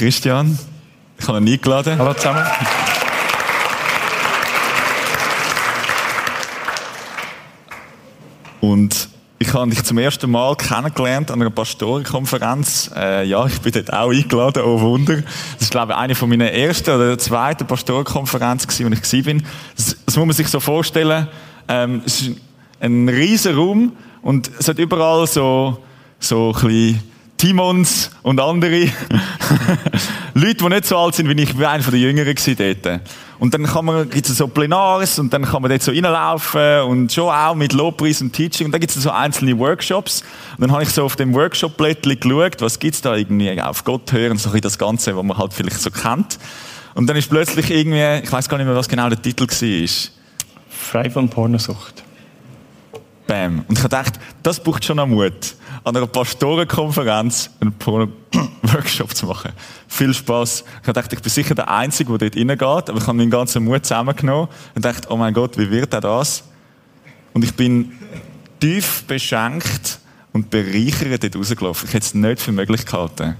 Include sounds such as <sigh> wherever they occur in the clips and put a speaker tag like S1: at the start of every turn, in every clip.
S1: Christian. Ich habe ihn eingeladen.
S2: Hallo zusammen.
S1: Und ich habe dich zum ersten Mal kennengelernt an einer Pastorenkonferenz. Äh, ja, ich bin dort auch eingeladen, oh Wunder. Das ist, glaube ich, eine von meinen ersten oder zweiten Pastorenkonferenzen, wo ich war. Das, das muss man sich so vorstellen. Ähm, es ist ein riesen Raum und es hat überall so, so ein bisschen Timons und andere <laughs> Leute, die nicht so alt sind wie ich, wie einer der Jüngeren dort. Und dann kann man, gibt's so Plenars und dann kann man dort so reinlaufen und schon auch mit Lobpreis und Teaching und dann gibt's so einzelne Workshops. Und dann habe ich so auf dem Workshop-Blättchen geschaut, was gibt's da irgendwie auf Gott hören, so ein das Ganze, was man halt vielleicht so kennt. Und dann ist plötzlich irgendwie, ich weiß gar nicht mehr, was genau der Titel war.
S2: Frei von Pornosucht.
S1: Bam. Und ich habe gedacht, das braucht schon noch Mut, an einer Pastorenkonferenz einen Porno-Workshop <clears throat> zu machen. Viel Spaß. Ich habe gedacht, ich bin sicher der Einzige, der dort reingeht, aber ich habe meinen ganzen Mut zusammengenommen und dachte, oh mein Gott, wie wird er das? Und ich bin tief beschenkt und bereichert dort rausgelaufen. Ich hätte es nicht für möglich gehalten.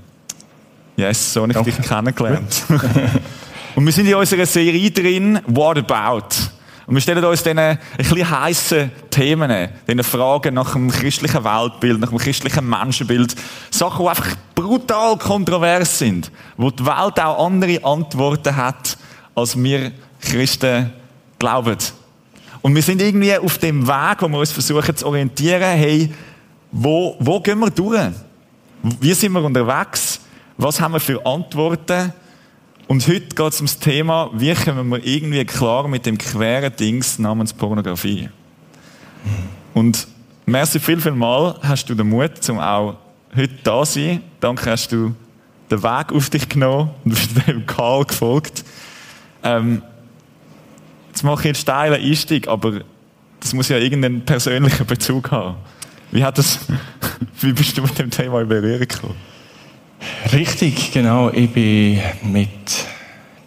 S1: Yes, so habe ich dich kennengelernt. <laughs> und wir sind in unserer Serie drin, What About? Und wir stellen uns diesen ein bisschen heissen Themen, diesen Fragen nach dem christlichen Weltbild, nach dem christlichen Menschenbild. Sachen, die einfach brutal kontrovers sind. Wo die Welt auch andere Antworten hat, als wir Christen glauben. Und wir sind irgendwie auf dem Weg, wo wir uns versuchen zu orientieren, hey, wo, wo gehen wir durch? Wie sind wir unterwegs? Was haben wir für Antworten? Und heute geht es um das Thema, wie kommen wir irgendwie klar mit dem queren Dings namens Pornografie. Und merci viel, viel mal hast du den Mut, um auch heute da zu sein. Danke hast du den Weg auf dich genommen und bist <laughs> dem Karl gefolgt. Ähm, jetzt mache ich einen steilen Einstieg, aber das muss ja irgendeinen persönlichen Bezug haben. Wie, hat das, <laughs> wie bist du mit dem Thema in Berührung gekommen?
S2: Richtig, genau. Ich bin mit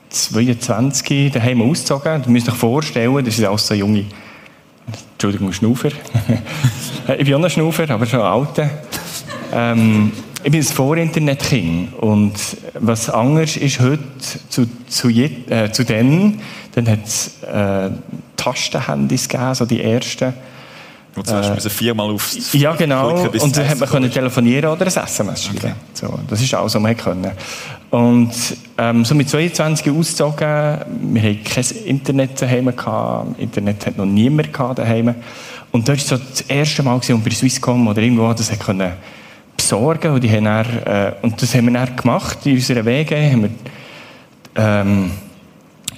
S2: 22 daheim ausgezogen. Du müsst euch vorstellen, das ist auch so junge, Entschuldigung, Schnufer. <laughs> ich bin auch noch Schnufer, aber schon alter. Ähm, ich bin ein Vorinternet-Kind. Und was anders ist heute zu, zu, äh, zu denen, dann hat es äh, Tastenhandys gegeben, so die ersten.
S1: Und zum Beispiel äh, viermal aufs
S2: Ja, genau. Und dann hat man können telefonieren oder ein SMS schreiben. Okay. So, das ist alles, was man können. Und ähm, so mit 22 ausgezogen, wir hatten kein Internet daheim gehabt. Internet hat noch niemand gehabt daheim. Und das war so das erste Mal, als wir bei Swisscom oder irgendwo das können besorgen und, die haben dann, äh, und das haben wir dann gemacht. In unseren Wegen haben wir ähm,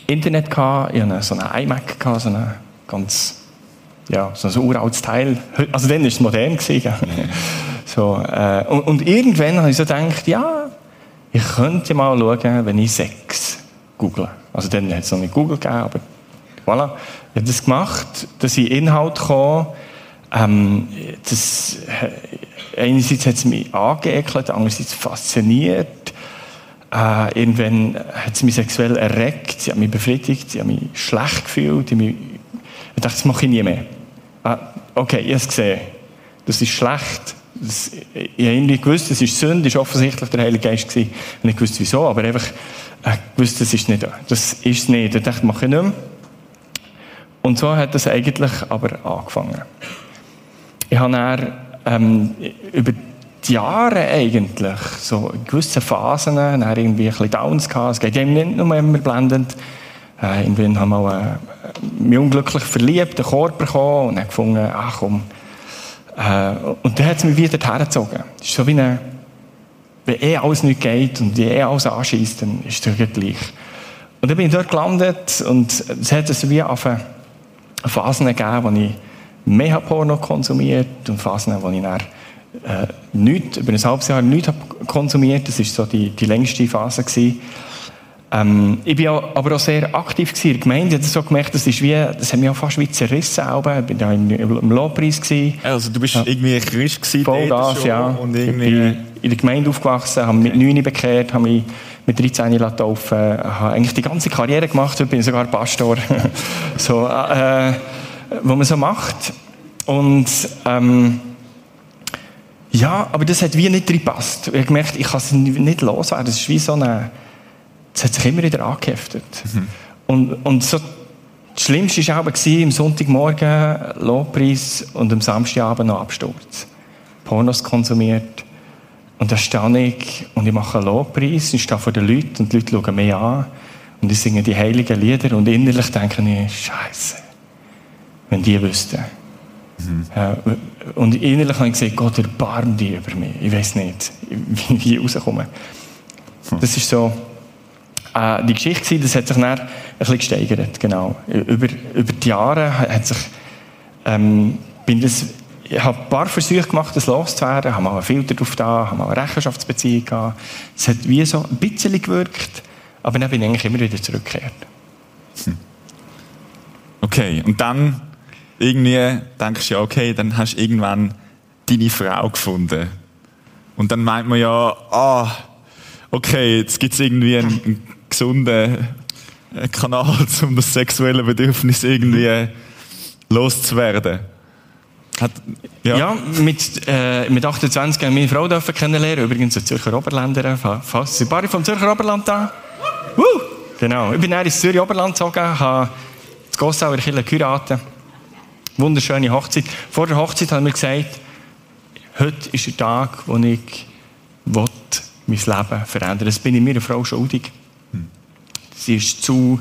S2: Internet gehabt. Ich hatte so einen iMac, gehabt, so einen ganz ja, so ein uraltes Teil. Also dann war es modern. Gewesen, so, äh, und, und, irgendwann habe ich so gedacht, ja, ich könnte mal schauen, wenn ich Sex google. Also dann hat es noch nicht Google gegeben, aber voilà. Ich habe das gemacht, dass ich Inhalt kam. Ähm, das, äh, einerseits hat es mich angeekelt, andererseits fasziniert. Äh, irgendwann hat es mich sexuell erregt, sie hat mich befriedigt, sie hat mich schlecht gefühlt, ich, mich, ich dachte, das mache ich nie mehr. Ah, okay, ich habe es gesehen. Das ist schlecht. Das, ich habe irgendwie gewusst, das ist Sünde, das war offensichtlich der Heilige Geist. Gewesen. Ich nicht gewusst, wieso, aber einfach äh, gewusst, das ist nicht, das ist nicht. Ich dachte, mache ich nicht mehr. Und so hat das eigentlich aber angefangen. Ich habe dann, ähm, über die Jahre eigentlich, so in gewissen Phasen, dann irgendwie ein bisschen Downs gehabt. Es geht eben nicht nur immer blendend. Äh, irgendwann haben wir äh, mich unglücklich verliebt, einen Korb bekommen und dann gefunden, ach komm. Äh, und dann hat es mich wieder hergezogen. Es ist so wie eine, wenn eh alles nicht geht und eh alles anschießt, dann ist es gleich. Und dann bin ich dort gelandet und es hat es wie auf Phasen gegeben, wo ich mehr Porno konsumiert und Phasen, wo ich dann äh, nichts, über ein halbes Jahr nichts konsumiert. Das war so die, die längste Phase. Gewesen. Ähm, ich war aber auch sehr aktiv in der Gemeinde. Ich habe so gemerkt, das, ist wie, das hat mich auch fast wie zerrissen. Ich war da im, im Lobpreis.
S1: Also du bist ja. irgendwie Christ gewesen?
S2: Voll das, ja. Und irgendwie... Ich bin in der Gemeinde aufgewachsen, habe mich mit 9 bekehrt, habe mich mit 13 getauft, habe eigentlich die ganze Karriere gemacht, ich bin sogar Pastor. <laughs> so, äh, was man so macht. Und ähm, Ja, aber das hat wie nicht reingepasst. Ich habe gemerkt, ich kann es nicht loswerden. Das ist wie so eine, das hat sich immer wieder angeheftet. Mhm. Und, und so, das Schlimmste war aber am Sonntagmorgen Lobpreis und am Samstagabend noch Absturz. Pornos konsumiert. Und da stehe ich und ich mache einen Lobpreis. Ich stehe vor den Leuten und die Leute schauen mich an. Und ich singe die heiligen Lieder und innerlich denke ich, Scheiße, wenn die wüssten. Mhm. Ja, und innerlich habe ich gesagt, Gott erbarm dich über mich. Ich weiß nicht, <laughs> wie ich rauskomme. Hm. Das ist so äh, die Geschichte, das hat sich dann ein bisschen gesteigert. Genau. Über, über die Jahre hat sich, ähm, bin das, ich habe ein paar Versuche gemacht, das loszuwerden, habe mal einen Filter drauf da, habe mal eine Rechenschaftsbeziehung gehabt. Es hat wie so ein bisschen gewirkt, aber dann bin ich eigentlich immer wieder zurückgekehrt. Hm.
S1: Okay, und dann irgendwie denkst du ja, okay, dann hast du irgendwann deine Frau gefunden. Und dann meint man ja, ah, okay, jetzt gibt es irgendwie einen, einen gesunden äh, Kanal, <laughs> um das sexuelle Bedürfnis irgendwie loszuwerden.
S2: Hat, ja. ja, mit, äh, mit 28 habe ich meine Frau dürfen kennenlernen, übrigens eine Zürcher Oberländerin, fast. Sind ein vom Zürcher Oberland da? Woo! Genau, ich bin dann ins Zürcher Oberland gezogen, habe das Gossauer Kirche geheiratet. Wunderschöne Hochzeit. Vor der Hochzeit haben wir gesagt, heute ist der Tag, wo ich will, mein Leben verändern Das bin ich meiner Frau schuldig. Sie ist zu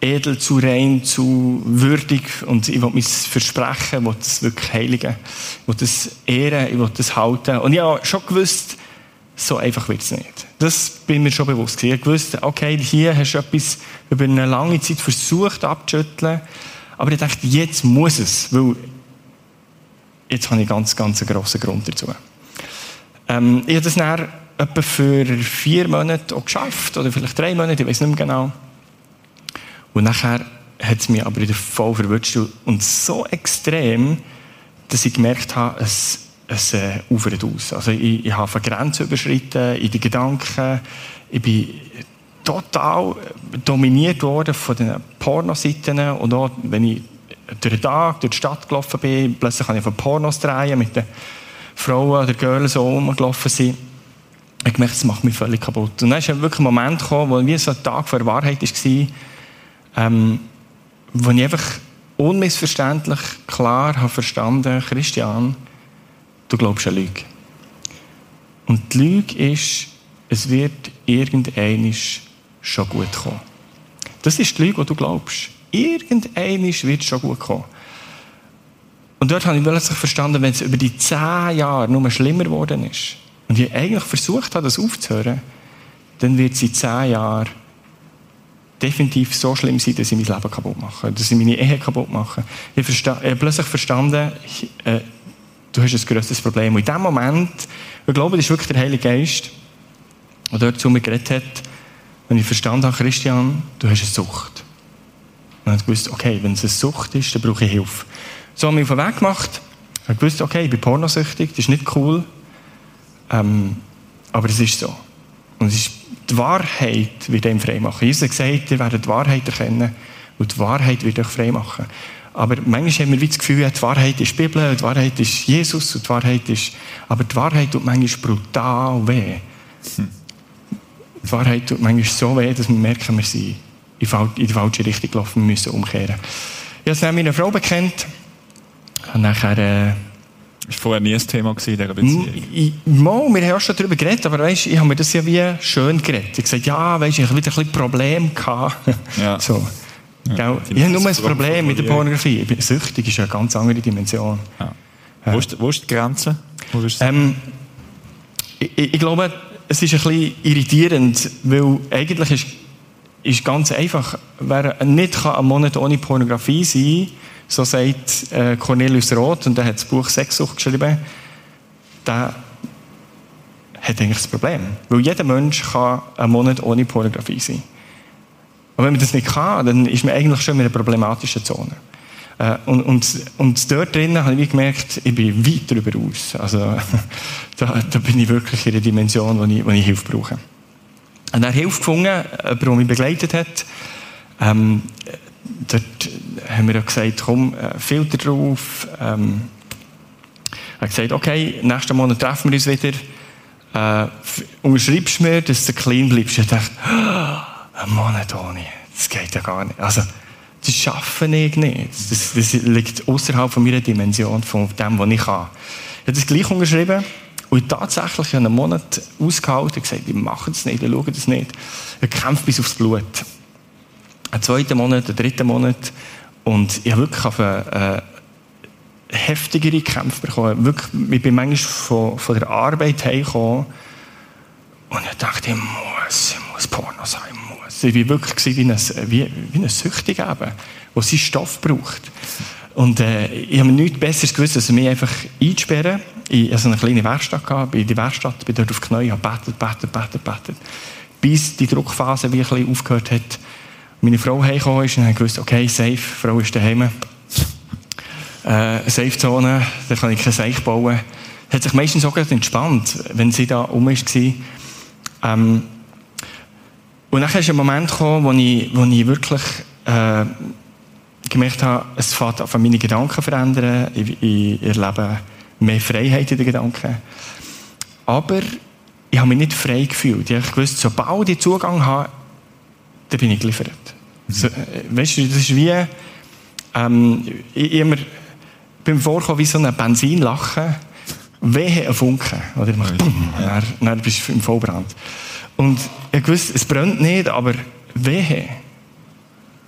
S2: edel, zu rein, zu würdig und ich will mein Versprechen, ich will das wirklich heiligen, ich will das ehren, ich will das halten. Und ich habe schon gewusst, so einfach wird es nicht. Das bin mir schon bewusst. Ich habe gewusst, okay, hier hast du etwas über eine lange Zeit versucht abzuschütteln, aber ich dachte, jetzt muss es, weil jetzt habe ich ganz, ganz einen grossen Grund dazu. Ähm, ich habe das dann etwa für vier Monate auch geschafft, oder vielleicht drei Monate, ich weiß nicht mehr genau. Und nachher hat es mich aber wieder voll verwünscht und so extrem, dass ich gemerkt habe, es, es äh, ufert aus. Also ich, ich habe eine Grenze überschritten in den Gedanken, ich bin total dominiert worden von den Pornoseiten und auch, wenn ich durch den Tag durch die Stadt gelaufen bin, plötzlich kann ich von Pornos drehen, mit den Frauen oder Girls so rumgelaufen sind. Ich gemerkt, das macht mich völlig kaputt. Und dann ist wirklich ein Moment gekommen, wo wie so ein Tag vor der Wahrheit war, ähm, wo ich einfach unmissverständlich klar habe verstanden, Christian, du glaubst an Lüge. Und die Lüge ist, es wird irgendeinisch schon gut kommen. Das ist die Lüge, die du glaubst. Irgendeinisch wird es schon gut kommen. Und dort habe ich plötzlich verstanden, wenn es über die zehn Jahre nur schlimmer geworden ist und ich eigentlich versucht habe, das aufzuhören, dann wird es in zehn Jahren definitiv so schlimm sein, dass ich mein Leben kaputt mache, dass ich meine Ehe kaputt mache. Ich, ich habe plötzlich verstanden, ich, äh, du hast ein größeres Problem. Und in dem Moment, ich glaube, das ist wirklich der Heilige Geist, der dort zu mir geredet hat, wenn ich verstanden habe, Christian, du hast eine Sucht. Und ich gewusst, okay, wenn es eine Sucht ist, dann brauche ich Hilfe. So haben wir auf den Weg gemacht. Ich habe gewusst, okay, ich bin pornosüchtig, das ist nicht cool. Ähm, aber es ist so. Und es ist, die Wahrheit wird einem frei machen. Jesus hat gesagt, ihr werdet die Wahrheit erkennen und die Wahrheit wird euch frei machen. Aber manchmal haben wir das Gefühl, die Wahrheit ist die Bibel, die Wahrheit ist Jesus und die Wahrheit ist... Aber die Wahrheit tut manchmal brutal weh. Hm. Die Wahrheit tut manchmal so weh, dass wir merken, wir sind in die falsche Richtung gelaufen, wir müssen umkehren. Ich habe es meiner Frau bekannt. Und nachher... Äh,
S1: das war vorher nie ein Thema in dieser Beziehung?
S2: Mal, wir haben auch schon darüber geredet, aber weißt, ich habe mir das ja wie schön geredet. Ich gesagt, ja, weißt, ich habe wieder ein bisschen Problem gehabt. Ja. <laughs> So. Ja, ich habe nur ein Problem mit der Pornografie. Ich süchtig, ist eine ganz andere Dimension.
S1: Ja. Ja. Wo, ist, wo ist die Grenze?
S2: Ähm, ich, ich, glaube, es ist ein bisschen irritierend, weil eigentlich ist, ist ganz einfach, wer nicht einen Monat ohne Pornografie sein kann, so sagt äh, Cornelius Roth, und der hat das Buch Sexsucht geschrieben, der hat eigentlich das Problem. Weil jeder Mensch kann einen Monat ohne Pornografie sein. Und wenn man das nicht kann, dann ist man eigentlich schon in einer problematischen Zone. Äh, und, und, und dort drinnen habe ich gemerkt, ich bin weit darüber aus. Also, <laughs> da, da bin ich wirklich in einer Dimension, wo ich, wo ich Hilfe brauche. Und er Hilfe gefunden, jemand, der mich begleitet hat. Ähm, dort haben wir ja gesagt, komm, äh, Filter drauf. Ähm, Er hat gesagt, okay, nächsten Monat treffen wir uns wieder. Äh, unterschreibst du mir, dass du clean bleibst? Ich dachte, oh, ein Monat ohne, das geht ja gar nicht. Also, das schaffe ich nicht. Das, das liegt außerhalb von meiner Dimension, von dem, was ich kann. Ich habe das gleich unterschrieben. Und tatsächlich einen Monat ausgehalten und gesagt, ich mache das nicht, ich schaue das nicht. Ich kämpfe bis aufs Blut. Einen zweiten Monat, einen dritten Monat. Und ich habe wirklich auf eine, äh, heftigere Kämpfe bekommen. Wirklich, ich bin manchmal von, von der Arbeit heimgekommen und ich dachte, ich muss, ich muss Porno sein, ich muss. Ich war wirklich wie ein, wie, Süchtiger, der seinen Stoff braucht. Und äh, ich habe nichts Besseres gewusst, als mich einfach einzusperren. Ich hatte eine kleine Werkstatt, gehabt, in die Werkstatt, bin dort auf die Knie, habe betet, betet, betet, betet. Bis die Druckphase wie ein bisschen aufgehört hat. Meine Frau heimgekommen ist und habe gewusst, okay, safe, Frau ist daheim. Äh, Safe-Zone, da kann ich kein Seich bauen. Hat sich meistens auch entspannt, wenn sie da um war. Ähm, und dann ist ein Moment gekommen, wo ich, wo ich wirklich äh, gemerkt habe, es fängt an, meine Gedanken verändern. Ich, ich erlebe mehr Freiheit in den Gedanken. Aber ich habe mich nicht frei gefühlt. Ich gewusst, sobald ich Zugang habe, dann bin ich geliefert. Mhm. So, äh, weißt du, das ist wie, ähm, immer, beim Vorkommen wie so ein Benzinlachen, wehe ein Funken. Oder ich mache, bumm, dann, dann bist du im Vollbrand. Und ich wusste, es brennt nicht, aber wehe,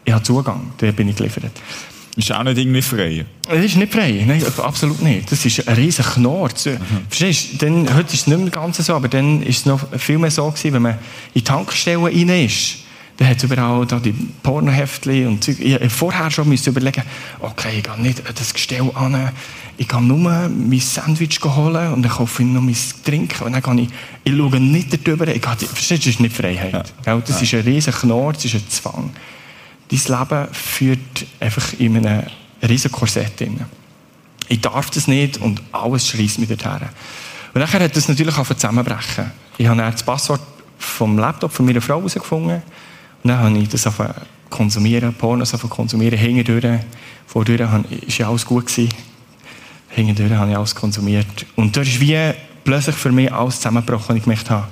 S2: ich habe Zugang, da bin ich geliefert.
S1: Ist auch nicht irgendwie frei?
S2: Es ist nicht frei, nein, absolut nicht. Das ist ein riesiger Knorz. Mhm. Verstehst du? Dann, heute ist es nicht mehr ganz so, aber dann war es noch viel mehr so gewesen, wenn man in die Tankstellen rein ist, dann hat es überall da die Pornoheftchen und Zeug. Ich vorher schon müssen überlegen, okay, ich gehe nicht das Gestell an, ich gehe nur mein Sandwich holen und dann kaufe ich noch mein Trinken und dann gehe ich, ich schaue nicht darüber, ich gehe, verstehst du, das ist nicht Freiheit. Ja. Das ist ein riesiger Knorz, das ist ein Zwang dein Leben führt einfach in einem riesigen Korsett drin. Ich darf das nicht und alles schließt mich dorthin. Und dann hat das natürlich auch zusammenbrechen. Ich habe dann das Passwort vom Laptop von meiner Frau herausgefunden und dann habe ich das auf konsumieren, Pornos auf konsumieren, hingedurch. Vordurch war ja alles gut. Gewesen. Hingedurch habe ich alles konsumiert. Und da ist wie plötzlich für mich alles zusammengebrochen und ich gemerkt habe,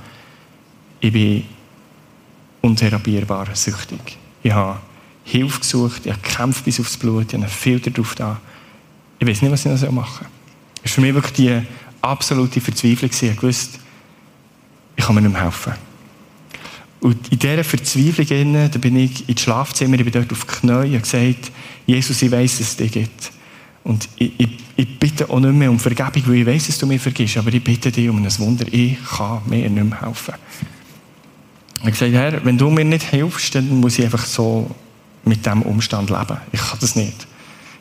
S2: ich bin untherapierbar süchtig. Ich habe Hilfe gesucht, ich habe gekämpft bis aufs Blut, ich habe einen Filter drauf da. Ich weiß nicht, was ich noch machen soll. Es war für mich wirklich die absolute Verzweiflung. Ich wusste, ich kann mir nicht mehr helfen. Und in dieser Verzweiflung da bin ich ins Schlafzimmer, ich bin dort auf die Knie und gesagt, Jesus, ich weiss, dass es dich gibt. Und ich, ich, ich, bitte auch nicht mehr um Vergebung, weil ich weiss, dass du mir vergisst, aber ich bitte dich um ein Wunder. Ich kann mir nicht mehr helfen. Ich habe gesagt, Herr, wenn du mir nicht hilfst, dann muss ich einfach so mit diesem Umstand leben. Ich kann das nicht.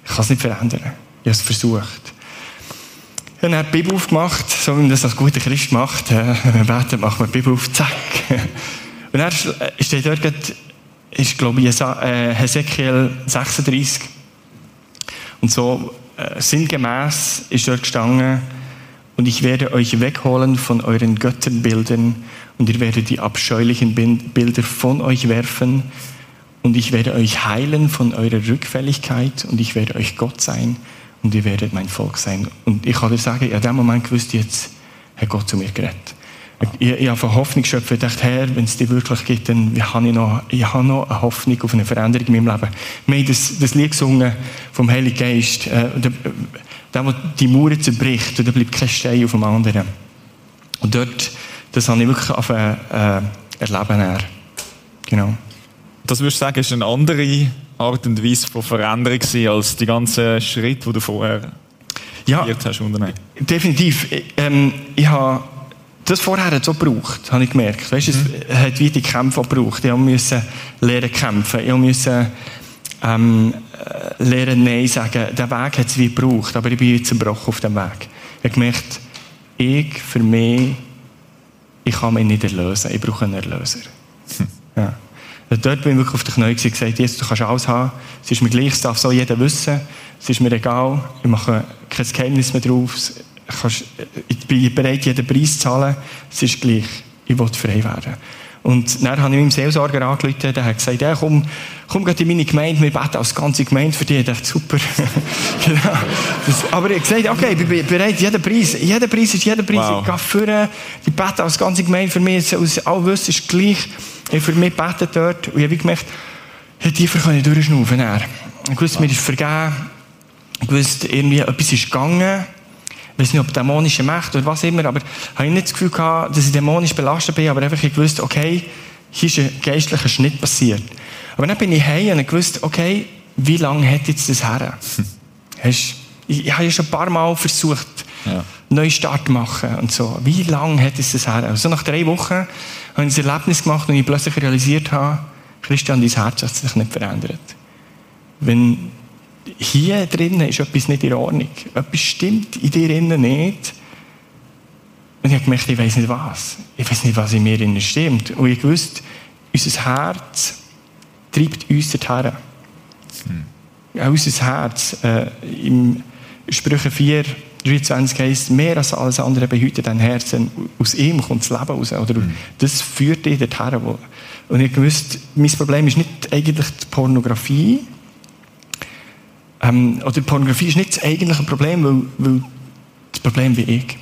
S2: Ich kann es nicht verändern. Ich habe es versucht. Ich habe die Bibel aufgemacht, so wie man das als guter Christ macht. Wenn man betet, macht man die Bibel auf, zack. Und dann steht dort, ist, glaube ich, äh, Hesekiel 36. Und so äh, sinngemäß ist dort gestanden, und ich werde euch wegholen von euren Götterbildern und ihr werdet die abscheulichen Bilder von euch werfen und ich werde euch heilen von eurer Rückfälligkeit und ich werde euch Gott sein und ihr werdet mein Volk sein. Und ich kann dir sagen, in dem Moment gewusst, jetzt hat Gott zu mir geredet. Ich, ich habe Hoffnung geschöpft und dachte, Herr, wenn es dir wirklich gibt, dann habe ich noch, ich habe noch eine Hoffnung auf eine Veränderung in meinem Leben. Wir haben das, das Lied gesungen vom Heiligen Geist, äh, der, der, die Mauern zerbricht und da bleibt kein Stein auf dem anderen. Und dort, das habe ich wirklich auf, äh, erleben. Genau
S1: das würdest du sagen, ist eine andere Art und Weise von Veränderung als die ganzen Schritte, die du vorher
S2: ja, hast unternehmen. Definitiv. Ähm, ich habe das vorher so gebraucht, habe ich gemerkt. Weißt, mhm. Es hat wie die Kämpfe gebraucht. Ich musste lernen kämpfen. Ich musste ähm, äh, lernen Nein sagen. Der Weg hat es wie gebraucht, aber ich bin jetzt zerbrochen auf dem Weg. Ich habe gemerkt, ich, für mich, ich kann mich nicht erlösen. Ich brauche einen Erlöser. Hm. Ja. Dort bin ich wirklich auf die Knie und gesagt, Jesus, du kannst alles haben. Es ist mir gleich, es darf so jeder wissen. Es ist mir egal. Ich mache kein Geheimnis mehr Ich bin bereit, jeden Preis zu zahlen. Es ist gleich. Ich will frei werden. Und dann habe ich meinem Seelsorger angerufen, der hat gesagt, ja, komm, komm geh in meine Gemeinde, wir beten als ganze Gemeinde für dich. Ich dachte, super. <laughs> genau. Das, aber ich habe gesagt, okay, ich bin bereit, jeden Preis, jeder Preis ist jeder Preis. Wow. Ich gehe führen, die beten als ganze Gemeinde für mich, aus all wissen, ist gleich. Ich für mich beten dort. Und ich habe gemerkt, hey, tiefer kann ich durchschnaufen. Ich wusste, mir ist vergeben. Ich wusste, irgendwie etwas ist gegangen. Ich weiß nicht, ob dämonische Mächte oder was immer, aber ich habe nicht das Gefühl gehabt, dass ich dämonisch belastet bin, aber einfach ich wusste, okay, hier ist ein geistlicher Schnitt passiert. Aber dann bin ich heim und ich wusste, okay, wie lange hat jetzt das her? Hast, ich, ich habe ja schon ein paar Mal versucht, ja. Neustart zu machen und so. Wie lange hat es das her? Also nach drei Wochen habe ich ein Erlebnis gemacht und ich plötzlich realisiert habe, Christian, dein Herz hat sich nicht verändert. Wenn hier drinnen ist etwas nicht in Ordnung. Etwas stimmt in dir drinnen nicht. Und ich habe gemerkt, ich weiß nicht was. Ich weiß nicht, was in mir drinnen stimmt. Und ich wusste, unser Herz treibt uns dorthin. Hm. Auch unser Herz. Äh, Im Sprüche 4, 23 heisst, mehr als alles andere behütet dein Herz. Aus ihm kommt das Leben raus. Oder hm. Das führt dich dorthin. Und ich wusste, mein Problem ist nicht eigentlich die Pornografie, ähm, oder Pornografie ist nicht das eigentliche Problem, weil, weil das Problem bin ich.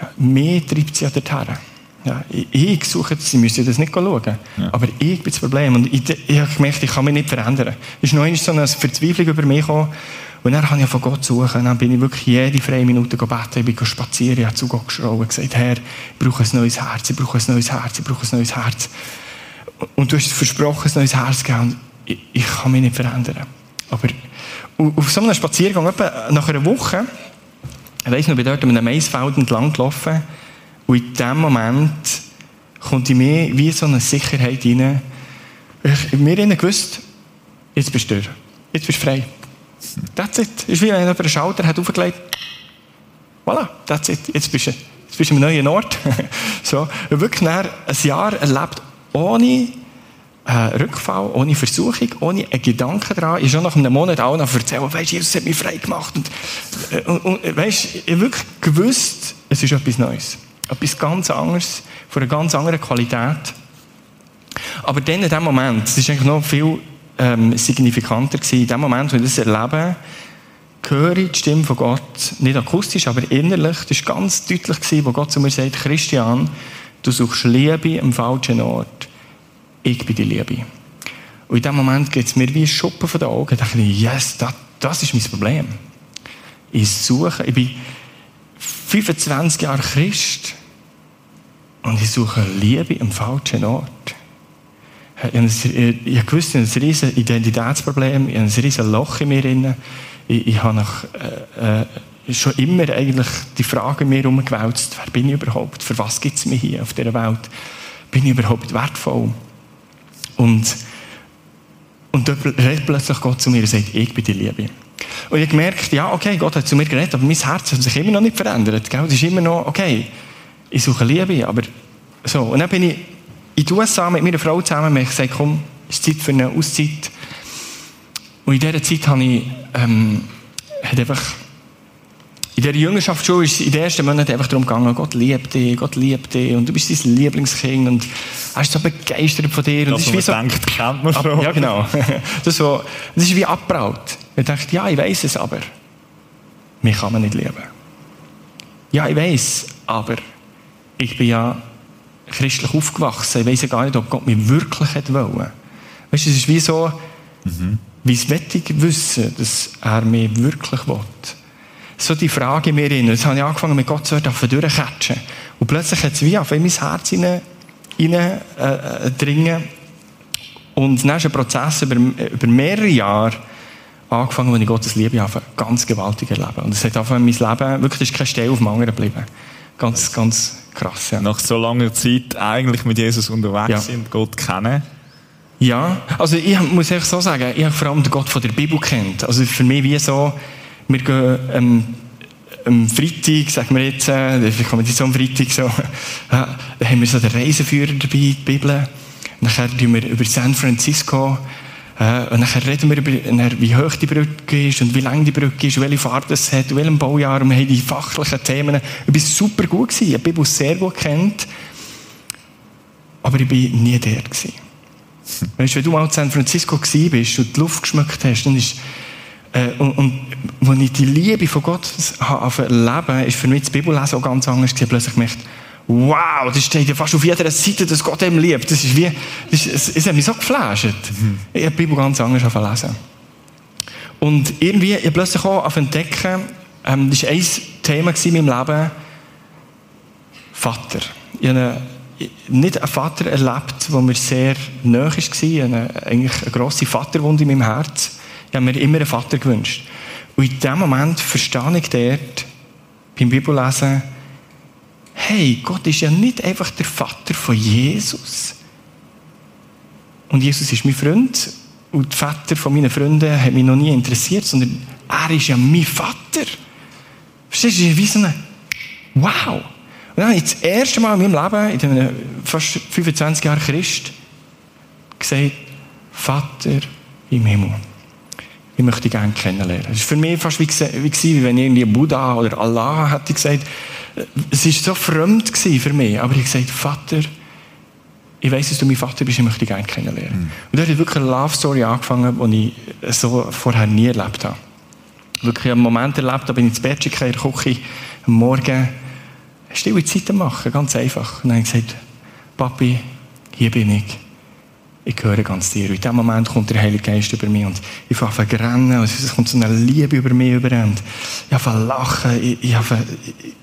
S2: Ja, mehr treibt sie ja dorthin. Ja, ich, ich suche, sie müssen das nicht schauen. Ja. Aber ich bin das Problem. Und ich, ich habe gemerkt, ich kann mich nicht verändern. Es ist noch so eine Verzweiflung über mich gekommen. Und dann habe ich von Gott suchen. Dann bin ich wirklich jede freie Minute gebeten. Ich bin spazieren, ich habe zu Gott geschrien und gesagt, Herr, ich brauche ein neues Herz, ich brauche ein neues Herz, ich brauche ein neues Herz. Und du hast versprochen, ein neues Herz zu geben. Ich, ich kann mich nicht verändern. Aber auf so einem Spaziergang, etwa nach einer Woche, ich weiss noch, ich bin dort an einem Maisfeld entlang gelaufen und in dem Moment kommt in mir wie so eine Sicherheit rein. Ich mir gewusst, jetzt bist du durch. Jetzt bist du frei. That's it. Es ist wie wenn jemand einen Schalter hat aufgelegt. Voilà, that's it. Jetzt bist du, jetzt bist du an einem neuen Ort. <laughs> so. Wirklich ein Jahr erlebt, ohne äh, Rückfall, ohne Versuchung, ohne einen Gedanken daran. Ich schon nach einem Monat auch noch erzählen, weißt, Jesus hat mich frei gemacht. Und, äh, und, und weißt, ich habe wirklich gewusst, es ist etwas Neues. Etwas ganz anderes, von einer ganz anderen Qualität. Aber dann in dem Moment, es ist eigentlich noch viel ähm, signifikanter gewesen, in dem Moment, wo ich das erlebe, höre ich die Stimme von Gott, nicht akustisch, aber innerlich, das war ganz deutlich, gewesen, wo Gott zu mir sagt, Christian, du suchst Liebe am falschen Ort ich bin die Liebe. Und in dem Moment geht es mir wie ein Schuppen von den Augen. Da dachte ich, yes, das, das ist mein Problem. Ich suche, ich bin 25 Jahre Christ und ich suche Liebe am falschen Ort. Ich gewusst, ich habe ein riesiges Identitätsproblem, ich habe ein riesiges Loch in mir drin. Ich, ich habe nach, äh, äh, schon immer eigentlich die Frage in mir herumgewälzt, wer bin ich überhaupt? Für was gibt es mich hier auf dieser Welt? Bin ich überhaupt wertvoll? Und, und dort redet plötzlich Gott zu mir und sagt, ich bin die Liebe. Und ich habe gemerkt, ja, okay, Gott hat zu mir geredet, aber mein Herz hat sich immer noch nicht verändert. Gell? Es ist immer noch, okay, ich suche Liebe, aber so. Und dann bin ich in den USA mit meiner Frau zusammen und ich gesagt, komm, es ist Zeit für eine Auszeit. Und in dieser Zeit habe ich, ähm, hat einfach in der Jüngerschaftsschule ist es in den ersten Monaten einfach darum gegangen, Gott liebt dich, Gott liebt dich und du bist dein Lieblingskind und er ist so begeistert von dir. Und
S1: das, das ist wie so, denkt, kennt man schon.
S2: Ja, genau. <laughs> Das, so, das ist wie abbraut. Ich dachte, ja, ich weiß es, aber mich kann man nicht lieben. Ja, ich weiß, aber ich bin ja christlich aufgewachsen. Ich weiß ja gar nicht, ob Gott mich wirklich wollte. Weißt du, es ist wie so, mhm. wie es wettig wissen, dass er mich wirklich will so die Frage in mir rein. Jetzt habe ich angefangen, mit Gott zu durchcatchen. Und plötzlich hat es wie auf mein Herz rein, rein äh, äh, dringen. Und dann ist ein Prozess über, über mehrere Jahre angefangen, wo ich Gottes Liebe einfach ganz gewaltig erlebe. Und es hat einfach mein Leben, wirklich, ist keine Stelle auf dem anderen geblieben. Ganz, ganz krass, ja.
S1: Nach so langer Zeit eigentlich mit Jesus unterwegs ja. sind, Gott kennen.
S2: Ja, also ich muss ehrlich so sagen, ich habe vor allem den Gott von der Bibel kennt. Also für mich wie so, wir gehen ähm, am Freitag, sagen wir jetzt, äh, wir kommen jetzt am Freitag so, <laughs> äh, da haben wir so den Reiseführer dabei, die Bibel. Nachher reden wir über San Francisco. Äh, und nachher reden wir über, wie hoch die Brücke ist und wie lang die Brücke ist, welche Farbe es hat, welchem Baujahr. Und wir haben die fachlichen Themen. Ich war super gut gewesen. Ich habe die Bibel sehr gut kennt. aber ich war nie der. Gewesen. <laughs> Weißt wenn du mal in San Francisco warst und die Luft geschmückt hast, dann ist, äh, und, und als ich die Liebe von Gott erleben ist für mich das Bibellesen auch ganz anders gewesen. Plötzlich gemerkt, wow, das steht ja fast auf jeder Seite, dass Gott ihm liebt. Das ist wie, das ist, es hat mich so geflasht. Mhm. Ich habe die Bibel ganz anders lesen. Und irgendwie, ich plötzlich auch auf entdecken, ähm, das war ein Thema in meinem Leben, Vater. Ich habe nicht einen Vater erlebt, der mir sehr nahe war. Habe eigentlich eine grosse Vaterwunde in meinem Herz. Ich habe mir immer einen Vater gewünscht. Und in dem Moment verstehe ich dort, beim Bibellesen, hey, Gott ist ja nicht einfach der Vater von Jesus. Und Jesus ist mein Freund und die Väter von meinen Freunden haben mich noch nie interessiert, sondern er ist ja mein Vater. Verstehst du? Wie so ein Wow! Und dann habe ich das erste Mal in meinem Leben, in den fast 25 Jahren Christ, gesagt, Vater im Himmel. Ich möchte dich gerne kennenlernen. Es war für mich fast wie, wie wenn irgendwie Buddha oder Allah hätte gesagt, es war so fremd für mich, aber ich gesagt, Vater, ich weiß, dass du mein Vater bist, ich möchte dich gerne kennenlernen. Mhm. Und da hat wirklich eine Love Story angefangen, die ich so vorher nie erlebt habe. Wirklich einen Moment erlebt, da bin ich ins Bett in der Küche, am Morgen stille Zeiten machen, ganz einfach. Und dann habe ich gesagt, Papi, hier bin ich ich gehöre ganz dir. In dem Moment kommt der Heilige Geist über mich und ich fange an zu rennen und es kommt so eine Liebe über mich über und ich fange an lachen. Ich, ich, habe,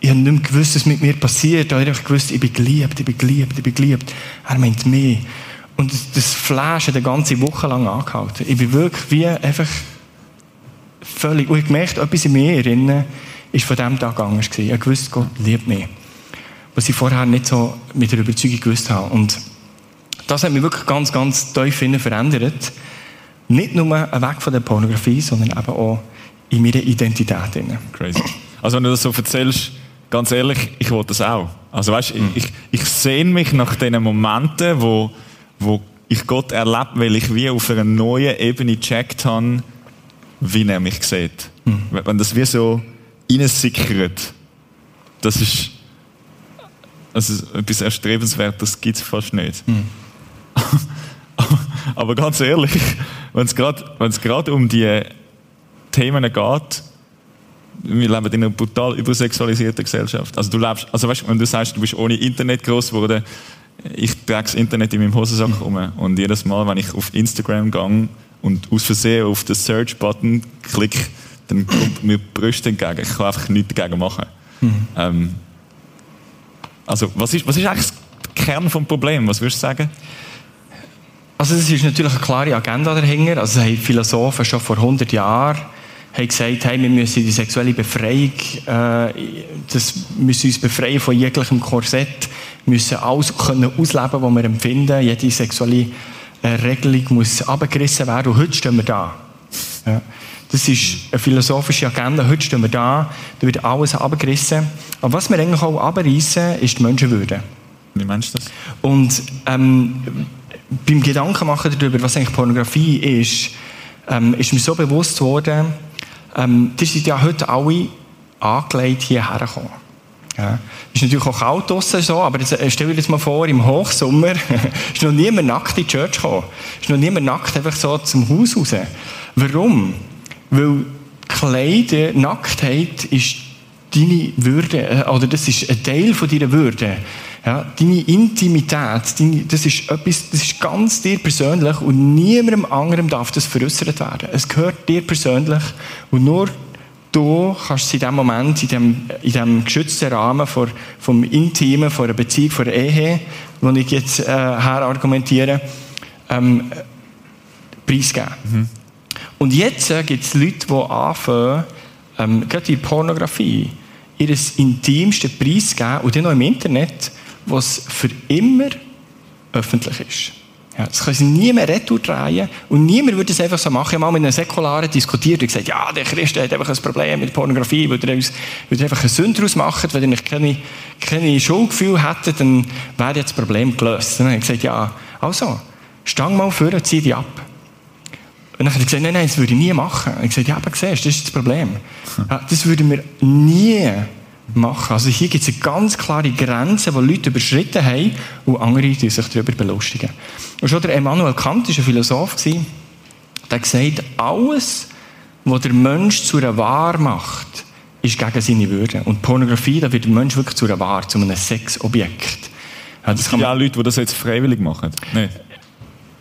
S2: ich habe nicht mehr gewusst, was mit mir passiert. Ich habe gewusst, ich bin geliebt, ich bin geliebt, ich bin geliebt. Er meint mich. Und das, das Flash hat eine ganze Woche lang angehalten. Ich bin wirklich wie einfach völlig, und ich gemerkt, etwas in mir drin ist von diesem Tag anders gewesen. Ich gewusst, Gott liebt mich. Was ich vorher nicht so mit der Überzeugung gewusst habe. Und das hat mich wirklich ganz, ganz tief verändert. Nicht nur weg von der Pornografie, sondern eben auch in meiner Identität.
S1: Crazy. Also wenn du das so erzählst, ganz ehrlich, ich wollte das auch. Also weißt, mm. ich, ich sehne mich nach diesen Momenten, wo, wo ich Gott erlebt, weil ich wie auf einer neuen Ebene gecheckt habe, wie er mich sieht. Mm. Wenn das wie so reinsickert, das ist also etwas Erstrebenswertes gibt es fast nicht. Mm. <laughs> Aber ganz ehrlich, wenn es gerade um die Themen geht, wir leben in einer brutal übersexualisierten Gesellschaft. Also du lebst, also weißt, wenn du sagst, du bist ohne Internet groß geworden, ich trage das Internet in meinem Hosensack rum und jedes Mal, wenn ich auf Instagram gehe und aus Versehen auf den Search-Button klicke, dann kommt mir Brüste entgegen. Ich kann einfach nichts dagegen machen. Mhm. Ähm, also was ist, was ist eigentlich der Kern des Problems? Was würdest du sagen?
S2: Also es ist natürlich eine klare Agenda dahinter. Also haben Philosophen schon vor 100 Jahren haben gesagt, hey, wir müssen die sexuelle Befreiung, äh, das müssen uns befreien von jeglichem Korsett, wir müssen alles können ausleben, was wir empfinden. Jede sexuelle äh, Regelung muss abgerissen werden. Und heute stehen wir da. Ja. Das ist eine philosophische Agenda. Heute stehen wir da, da wird alles abgerissen. Aber was wir eigentlich auch abreißen, ist die Menschenwürde.
S1: Wie meinst du das?
S2: Und ähm, beim Gedankenmachen darüber, was eigentlich Pornografie ist, ähm, ist mir so bewusst worden, ähm, die sind ja heute alle angelegt hierher gekommen. Ja. Ist natürlich auch kalt draussen so, aber jetzt, äh, stell dir das mal vor, im Hochsommer <laughs> ist noch niemand nackt in die Church gekommen. Ist noch niemand nackt einfach so zum Haus raus. Warum? Weil Kleider, Nacktheit ist deine Würde, äh, oder das ist ein Teil von deiner Würde. Ja, deine Intimität, deine, das ist etwas, das ist ganz dir persönlich und niemandem anderem darf das veräußert werden. Es gehört dir persönlich und nur du kannst es in dem Moment, in dem, in dem geschützten Rahmen vor, vom Intimen, von einer Beziehung, von einer Ehe, wo ich jetzt äh, her argumentiere, ähm, preisgeben. Mhm. Und jetzt äh, gibt es Leute, die anfangen, ähm, gerade in Pornografie, ihr intimste preisgeben und dann noch im Internet was für immer öffentlich ist. Ja, das können sie nie mehr retour drehen und niemand würde es einfach so machen. Ich habe mal mit einem Säkularen diskutiert und gesagt, ja, der Christ hat einfach ein Problem mit Pornografie, weil er, aus, weil er einfach eine Sünde daraus macht, wenn er nicht keine, keine Schuldgefühl hätte, dann wäre das Problem gelöst. dann habe ich gesagt, ja, also, stang mal vor und zieh die ab. Und dann hat er gesagt, nein, nein, das würde ich nie machen. Ich habe gesagt, ja, aber siehst, das ist das Problem. Ja, das würden wir nie machen. Also hier gibt es eine ganz klare Grenze, die Leute überschritten haben und andere die sich darüber belustigen. Und schon der Emmanuel Kant war ein Philosoph, der hat gesagt, alles, was der Mensch zu einer Wahr macht, ist gegen seine Würde. Und Pornografie, da wird der Mensch wirklich zu einer Wahr, zu einem Sexobjekt.
S1: Ja, das gibt ja auch Leute, die das jetzt freiwillig machen. Nicht?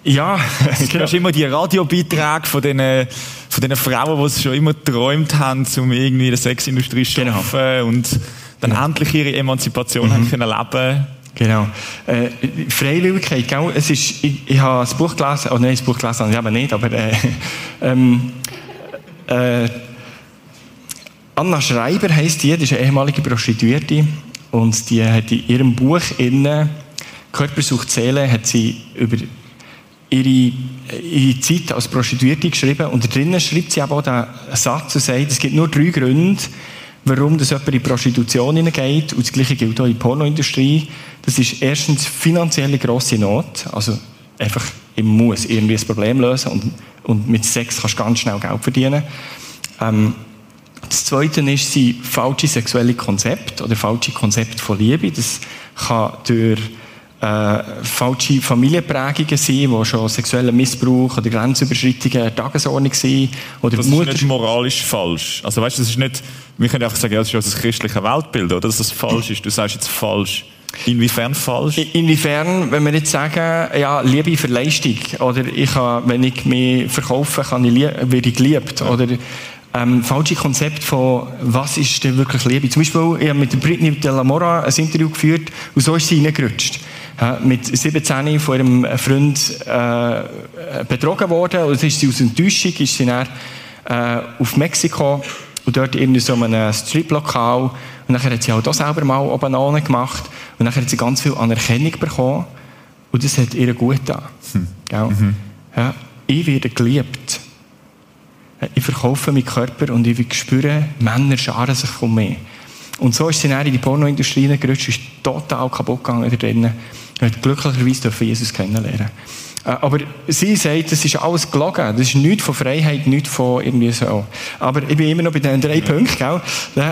S2: Ja, <laughs>
S1: genau. Du immer die Radiobeiträge von diesen, von diesen Frauen, die es schon immer geträumt haben, um irgendwie in der Sexindustrie zu genau. arbeiten und dann ja. endlich ihre Emanzipation mhm. haben können leben
S2: Genau. Äh, Freiwilligkeit, gell? Es ist, ich, ich habe ein Buch gelesen, oh nein, das Buch gelesen habe ich eben nicht, aber äh, <laughs> ähm, äh, Anna Schreiber heisst die, die ist eine ehemalige Prostituierte und die hat in ihrem Buch innen Körpersucht Seele hat sie über ihre, ihre Zeit als Prostituierte geschrieben und drinnen schreibt sie aber auch den Satz und sagt, es gibt nur drei Gründe, warum das jemand in Prostitution hineingeht und das Gleiche gilt auch in die Pornoindustrie. Das ist erstens finanzielle grosse Not, also einfach, ich muss irgendwie ein Problem lösen und, und mit Sex kannst du ganz schnell Geld verdienen. Ähm, das Zweite ist, sind falsche sexuelle Konzepte oder falsche Konzepte von Liebe. Das kann durch äh, falsche Familienprägungen sein, wo schon sexueller Missbrauch oder Grenzüberschreitungen Tagesordnung sind. Oder
S1: das Mutter ist nicht moralisch falsch. Also weißt, das ist nicht, wir können einfach sagen, ja, das ist das christliche Weltbild, oder dass das falsch ist. Du sagst jetzt falsch. Inwiefern falsch?
S2: Inwiefern, wenn wir jetzt sagen, ja, Liebe für Leistung, oder ich kann, wenn ich mich verkaufe, kann ich, werde ich geliebt, ja. oder ähm, falsche Konzept von, was ist denn wirklich Liebe. Zum Beispiel, ich habe mit Britney de la Mora ein Interview geführt und so ist sie reingerutscht. Ja, mit 17 von ihrem Freund äh, betrogen worden und ist sie aus Enttäuschung ist sie dann, äh, auf Mexiko und dort in so einem Strip-Lokal und dann hat sie auch da selber mal oben gemacht und dann hat sie ganz viel Anerkennung bekommen und das hat ihr gut getan. Hm. Mhm. Ja, ich werde geliebt. Ich verkaufe meinen Körper und ich spüre, Männer scharen sich um mich. Und so ist sie dann in die Pornoindustrie gerutscht, ist total kaputt gegangen drinnen. Er hat glücklicherweise Jesus kennenlernen äh, aber sie sagt, das ist alles gelogen. Das ist nichts von Freiheit, nichts von irgendwie so. Aber ich bin immer noch bei den drei Punkten, gell?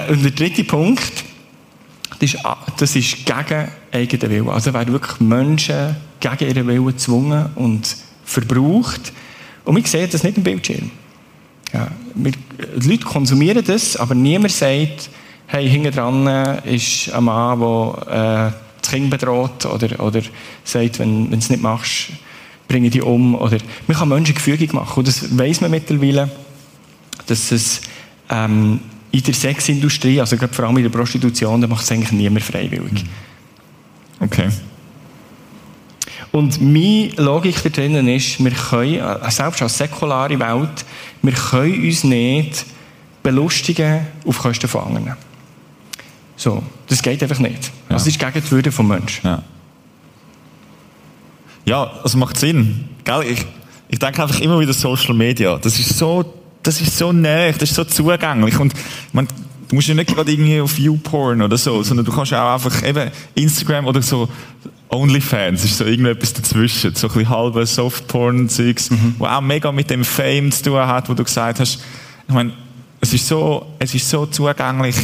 S2: Und der dritte Punkt, das ist, das ist gegen eigenen Willen. Also werden wirklich Menschen gegen ihren Willen gezwungen und verbraucht. Und wir sehen das nicht im Bildschirm. Ja, wir, die Leute konsumieren das, aber niemand sagt, hey, hinten dran ist ein Mann, der äh, das Kind bedroht oder, oder sagt, wenn, wenn du es nicht machst, bringe dich um. Oder man kann Menschen gefügig machen. Und das weiss man mittlerweile, dass es ähm, in der Sexindustrie, also vor allem in der Prostitution, da macht es eigentlich niemand freiwillig. Hm.
S1: Okay.
S2: Und meine Logik da drinnen ist, wir können, äh, selbst als säkulare Welt, wir können uns nicht belustigen auf Kosten von anderen. So, das geht einfach nicht. Ja. Das ist gegen die Würde des Menschen.
S1: Ja, ja das macht Sinn. Gell? Ich, ich denke einfach immer wieder Social Media. Das ist so, das ist so näher, das ist so zugänglich. Und man, du musst ja nicht gerade irgendwie auf YouPorn oder so, sondern du kannst ja auch einfach eben Instagram oder so OnlyFans ist so irgendetwas dazwischen. So ein bisschen halbe Softporn-Zeugs, mhm. wo auch mega mit dem Fame zu tun hat, wo du gesagt hast, ich meine, es ist so, es ist so zugänglich,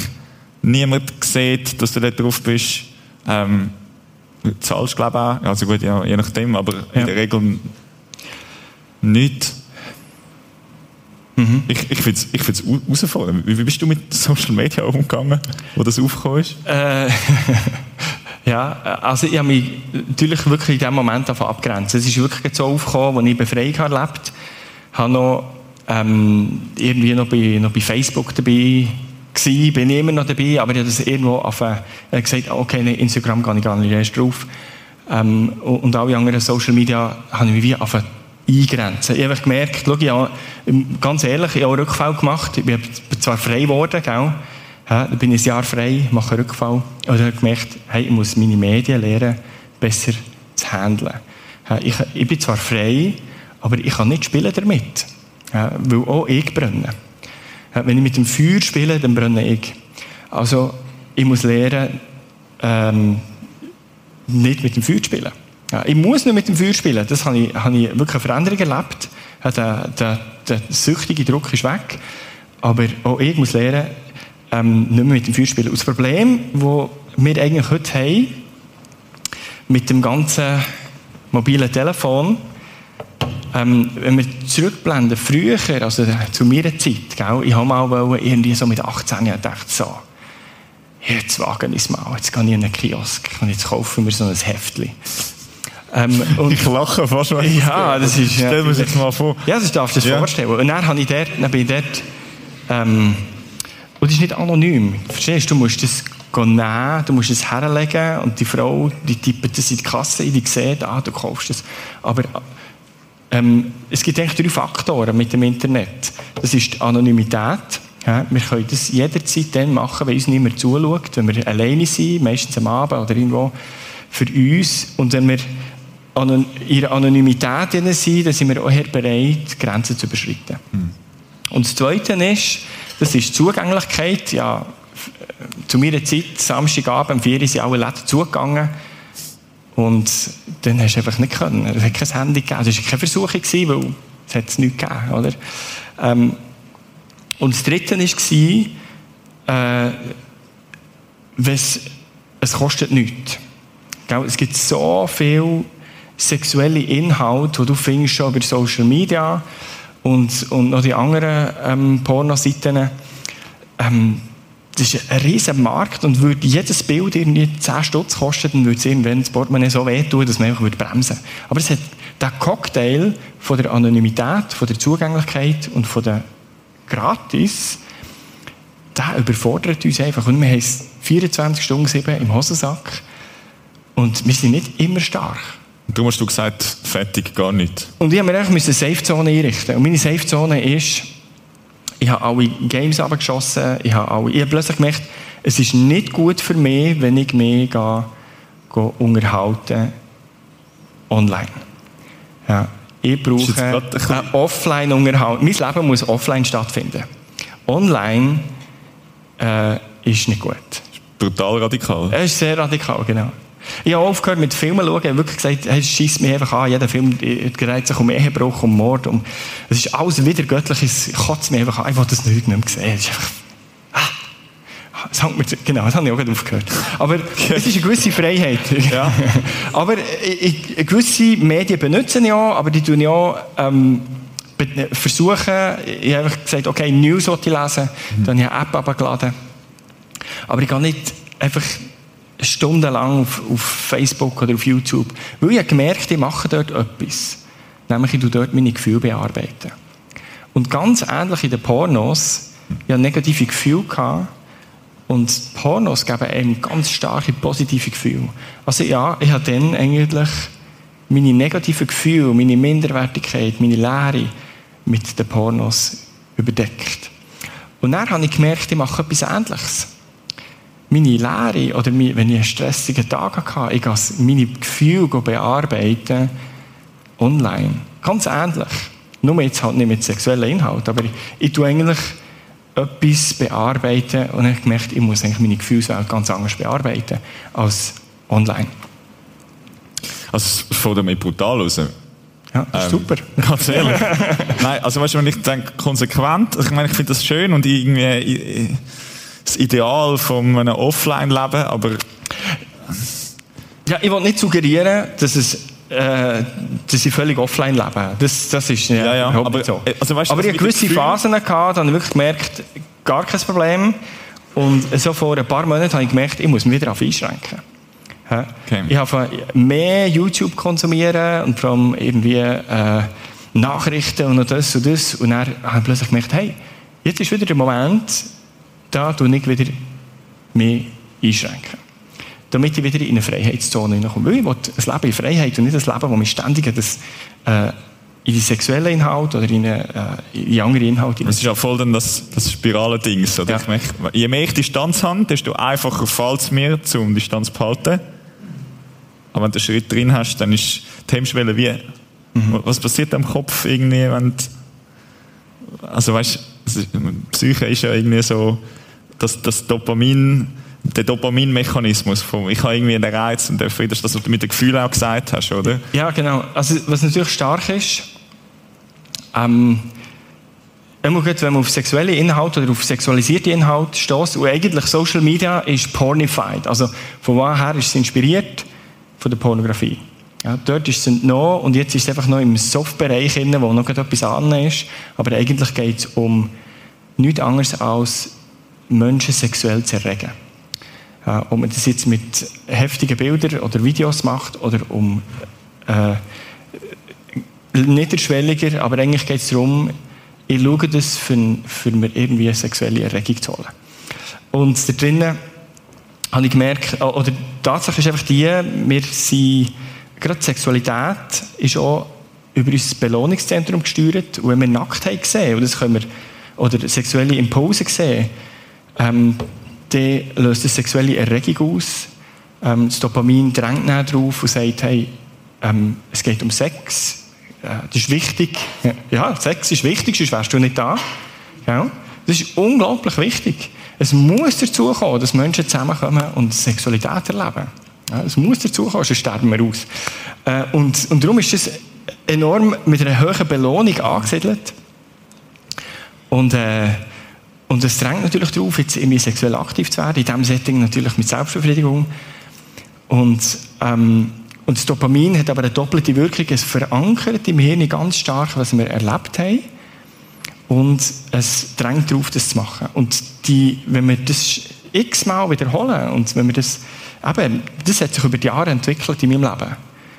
S1: niemand sieht, dass du da drauf bist. Ähm, zahlst, glaube ich, auch. Also gut, ja, je nachdem, aber ja. in der Regel nicht. Mhm. Ich, ich finde es ich find's herausfordernd. Wie, bist du mit Social Media umgegangen, wo das aufgekommen ist?
S2: Äh, <laughs> ja, also ich habe mich natürlich wirklich in diesem Moment abgrenzt. Es ist wirklich so aufgekommen, als ich Befreiung erlebt habe. noch ähm, irgendwie noch bei, noch bei Facebook dabei gewesen, bin immer noch dabei, aber ich habe das irgendwo auf, äh, gesagt, okay, nee, Instagram gehe ich gar nicht erst drauf. Ähm, und alle anderen Social Media habe ich mich wie auf eingrenzen. Ich habe gemerkt, schau, ja, ganz ehrlich, ich habe einen Rückfall gemacht. Ich bin zwar frei geworden, gell? Ja, dann bin ich ein Jahr frei, mache einen Rückfall. Und ich habe gemerkt, hey, ich muss meine Medien lernen, besser zu handeln. Ja, ich, ich, bin zwar frei, aber ich kann nicht spielen damit. Ja, weil auch ich brenne. Wenn ich mit dem Feuer spiele, dann brenne ich. Also, ich muss lernen, ähm, nicht mit dem Feuer zu spielen. Ja, ich muss nicht mit dem Feuer spielen. Das habe ich, habe ich wirklich eine Veränderung erlebt. Ja, der, der, der süchtige Druck ist weg. Aber auch ich muss lernen, ähm, nicht mehr mit dem Feuerspiel. Und das Problem, das wir eigentlich heute haben, mit dem ganzen mobilen Telefon, ähm, wenn wir zurückblenden, früher, also zu meiner Zeit, gell, ich habe mal irgendwie so mit 18 Jahren gedacht, so, jetzt wage ich es mal, jetzt gehe ich in einen Kiosk und jetzt kaufen wir so ein Heftchen.
S1: Ähm, <laughs> ich lache fast,
S2: wenn Ja, das ist...
S1: Stell mir das jetzt mal vor.
S2: Ja, das darfst du dir ja. vorstellen. Und dann, habe ich dort, dann bin ich dort... Ähm, und das ist nicht anonym. Verstehst du? Du musst das nehmen, du musst es herlegen und die Frau, die tippt das in die Kasse, die sieht, ah, du kaufst es. Aber ähm, es gibt eigentlich drei Faktoren mit dem Internet. Das ist die Anonymität. Ja, wir können das jederzeit dann machen, wenn uns niemand zuschaut, wenn wir alleine sind, meistens am Abend oder irgendwo für uns. Und wenn wir in ihrer Anonymität sind, dann sind wir auch bereit, Grenzen zu überschreiten. Mhm. Und das Zweite ist, das ist Zugänglichkeit. Ja, zu meiner Zeit, Samstagabend, um 4 Uhr sind alle Läden zugegangen. Und dann hast du einfach nicht können. Es hat kein Handy gegeben. Es war keine Versuchung, weil es hat es nicht gegeben. Oder? Ähm, und das Dritte war, äh, es, es kostet nichts. Es gibt so viele sexuelle Inhalte, die du findest schon über Social Media und, und noch die anderen ähm, Pornoseiten. Ähm, das ist ein riesen Markt und würde jedes Bild irgendwie 10 Stutz kosten, dann würde es irgendwann das Portemonnaie so wehtun, dass man einfach bremsen würde. Aber es hat der Cocktail von der Anonymität, von der Zugänglichkeit und von der Gratis, der überfordert uns einfach. Und wir haben es 24 Stunden 7 im Hosensack und wir sind nicht immer stark.
S1: Du hast du gesagt, fertig, gar nicht.
S2: Und ich habe mir einfach eine Safe-Zone einrichten. Und meine Safe-Zone ist, ich habe alle Games abgeschossen, ich habe, alle, ich habe plötzlich gemerkt, es ist nicht gut für mich, wenn ich mich gehe, gehe unterhalten online. Ja, ich brauche eine Offline-Unterhaltung. Mein Leben muss offline stattfinden. Online äh, ist nicht gut.
S1: Brutal radikal.
S2: Es ist sehr radikal, genau. Ich habe aufgehört mit Filmen zu schauen. Ich habe wirklich gesagt, es schießt mich einfach an. Jeder Film dreht sich um Ehebruch, um Mord. Um, es ist alles wieder göttliches. Ich kotze mich einfach an. Ich wollte das nicht mehr sehen. Es ist einfach, ah, das hängt mir, genau, das habe ich auch gerade aufgehört. Aber es ist eine gewisse Freiheit. Ja. aber ich, ich, gewisse Medien benutzen ja, aber die tun ja ähm, versuchen, ich habe einfach gesagt, okay, News wollte ich lesen, mhm. dann habe ich eine App abgeladen. Aber ich gehe nicht einfach stundenlang auf, auf, Facebook oder auf YouTube. Weil ich gemerkt, ich mache dort etwas. Nämlich, ich dort meine Gefühle bearbeiten. Und ganz ähnlich in den Pornos, ich hatte negative Gefühle und Pornos geben einem ganz starke positive Gefühle. Also ja, ich habe dann eigentlich meine negativen Gefühle, meine Minderwertigkeit, meine Leere mit den Pornos überdeckt. Und dann habe ich gemerkt, ich mache etwas Ähnliches meine Lehre oder wenn ich einen stressigen Tag hatte, ich meine Gefühle bearbeiten online. Ganz ähnlich. Nur jetzt halt nicht mit sexuellen Inhalt, aber ich, ich tue eigentlich etwas bearbeiten und ich gemerkt, ich muss eigentlich meine Gefühlswelt ganz anders bearbeiten als online.
S1: Also es fällt mir brutal raus.
S2: Ja, das ist ähm, super. <laughs>
S1: Ganz ehrlich. Nein, also weißt du, wenn ich denke, konsequent, ich meine, ich finde das schön und irgendwie... Ich, das Ideal von einem Offline-Leben, aber...
S2: Ja, ich will nicht suggerieren, dass es äh, dass ich völlig offline lebe. Das, das ist ja, ja, ja aber, so. Äh, also, weißt, aber ich hatte gewisse Phasen gehabt, da habe ich wirklich gemerkt, gar kein Problem. Und so vor ein paar Monaten habe ich gemerkt, ich muss mich wieder auf einschränken. Okay. Ich habe mehr YouTube konsumieren und vor allem irgendwie äh, Nachrichten und das und das. Und dann habe ich plötzlich gemerkt, hey, jetzt ist wieder der Moment, da tue ich wieder mehr einschränken. Damit ich wieder in eine Freiheitszone hineinkomme. Weil ich will ein Leben in Freiheit und nicht ein Leben, wo mich ständig das, äh, in die sexuellen Inhalte oder in, äh, in andere Inhalte.
S1: Das ist ja voll dann das, das Spirale-Ding. Ja. Je mehr ich Distanz habe, desto einfacher fällt es mir, um Distanz zu behalten. Aber wenn du einen Schritt drin hast, dann ist die Hemmschwelle wie, mhm. was passiert am Kopf irgendwie, wenn du, also weißt, Psyche ist ja irgendwie so, das, das Dopamin, der Dopaminmechanismus von, ich habe irgendwie den Reiz und der Frieden, das, was du mit dem Gefühl auch gesagt hast, oder?
S2: Ja, genau. Also, was natürlich stark ist, ähm, Immer gut, wenn man auf sexuelle Inhalte oder auf sexualisierte Inhalte stößt. Und eigentlich Social Media ist pornified. Also von woher ist es inspiriert? Von der Pornografie. Ja, dort ist es entnommen und jetzt ist es einfach noch im Softbereich wo noch etwas anderes ist. Aber eigentlich geht es um nichts anderes als Menschen sexuell zu erregen. Ja, ob man das jetzt mit heftigen Bildern oder Videos macht oder um äh, niederschwelliger, aber eigentlich geht es darum, ich schaue das, für, für mir irgendwie eine sexuelle Erregung zu holen. Und da drinnen habe ich gemerkt, oder die Tatsache ist einfach die, wir sind, gerade Sexualität ist auch über unser Belohnungszentrum gesteuert. Und wenn wir Nacktheit sehen, oder, das können wir, oder sexuelle Impulse sehen, ähm, dann löst das sexuelle Erregung aus. Ähm, das Dopamin drängt darauf und sagt, hey, ähm, es geht um Sex, das ist wichtig. <laughs> Ja, Sex ist wichtig, sonst wärst du nicht da. Ja, das ist unglaublich wichtig. Es muss dazu kommen, dass Menschen zusammenkommen und Sexualität erleben. Ja, es muss dazu kommen, sonst sterben wir aus. Äh, und, und darum ist es enorm mit einer hohen Belohnung angesiedelt. Und, äh, und es drängt natürlich darauf, jetzt irgendwie sexuell aktiv zu werden, in diesem Setting natürlich mit Selbstbefriedigung. Und ähm, und das Dopamin hat aber eine doppelte Wirkung. Es verankert im Hirn ganz stark, was wir erlebt haben. Und es drängt darauf, das zu machen. Und die, wenn wir das x-mal wiederholen und wenn wir das, eben, das hat sich über die Jahre entwickelt in meinem Leben,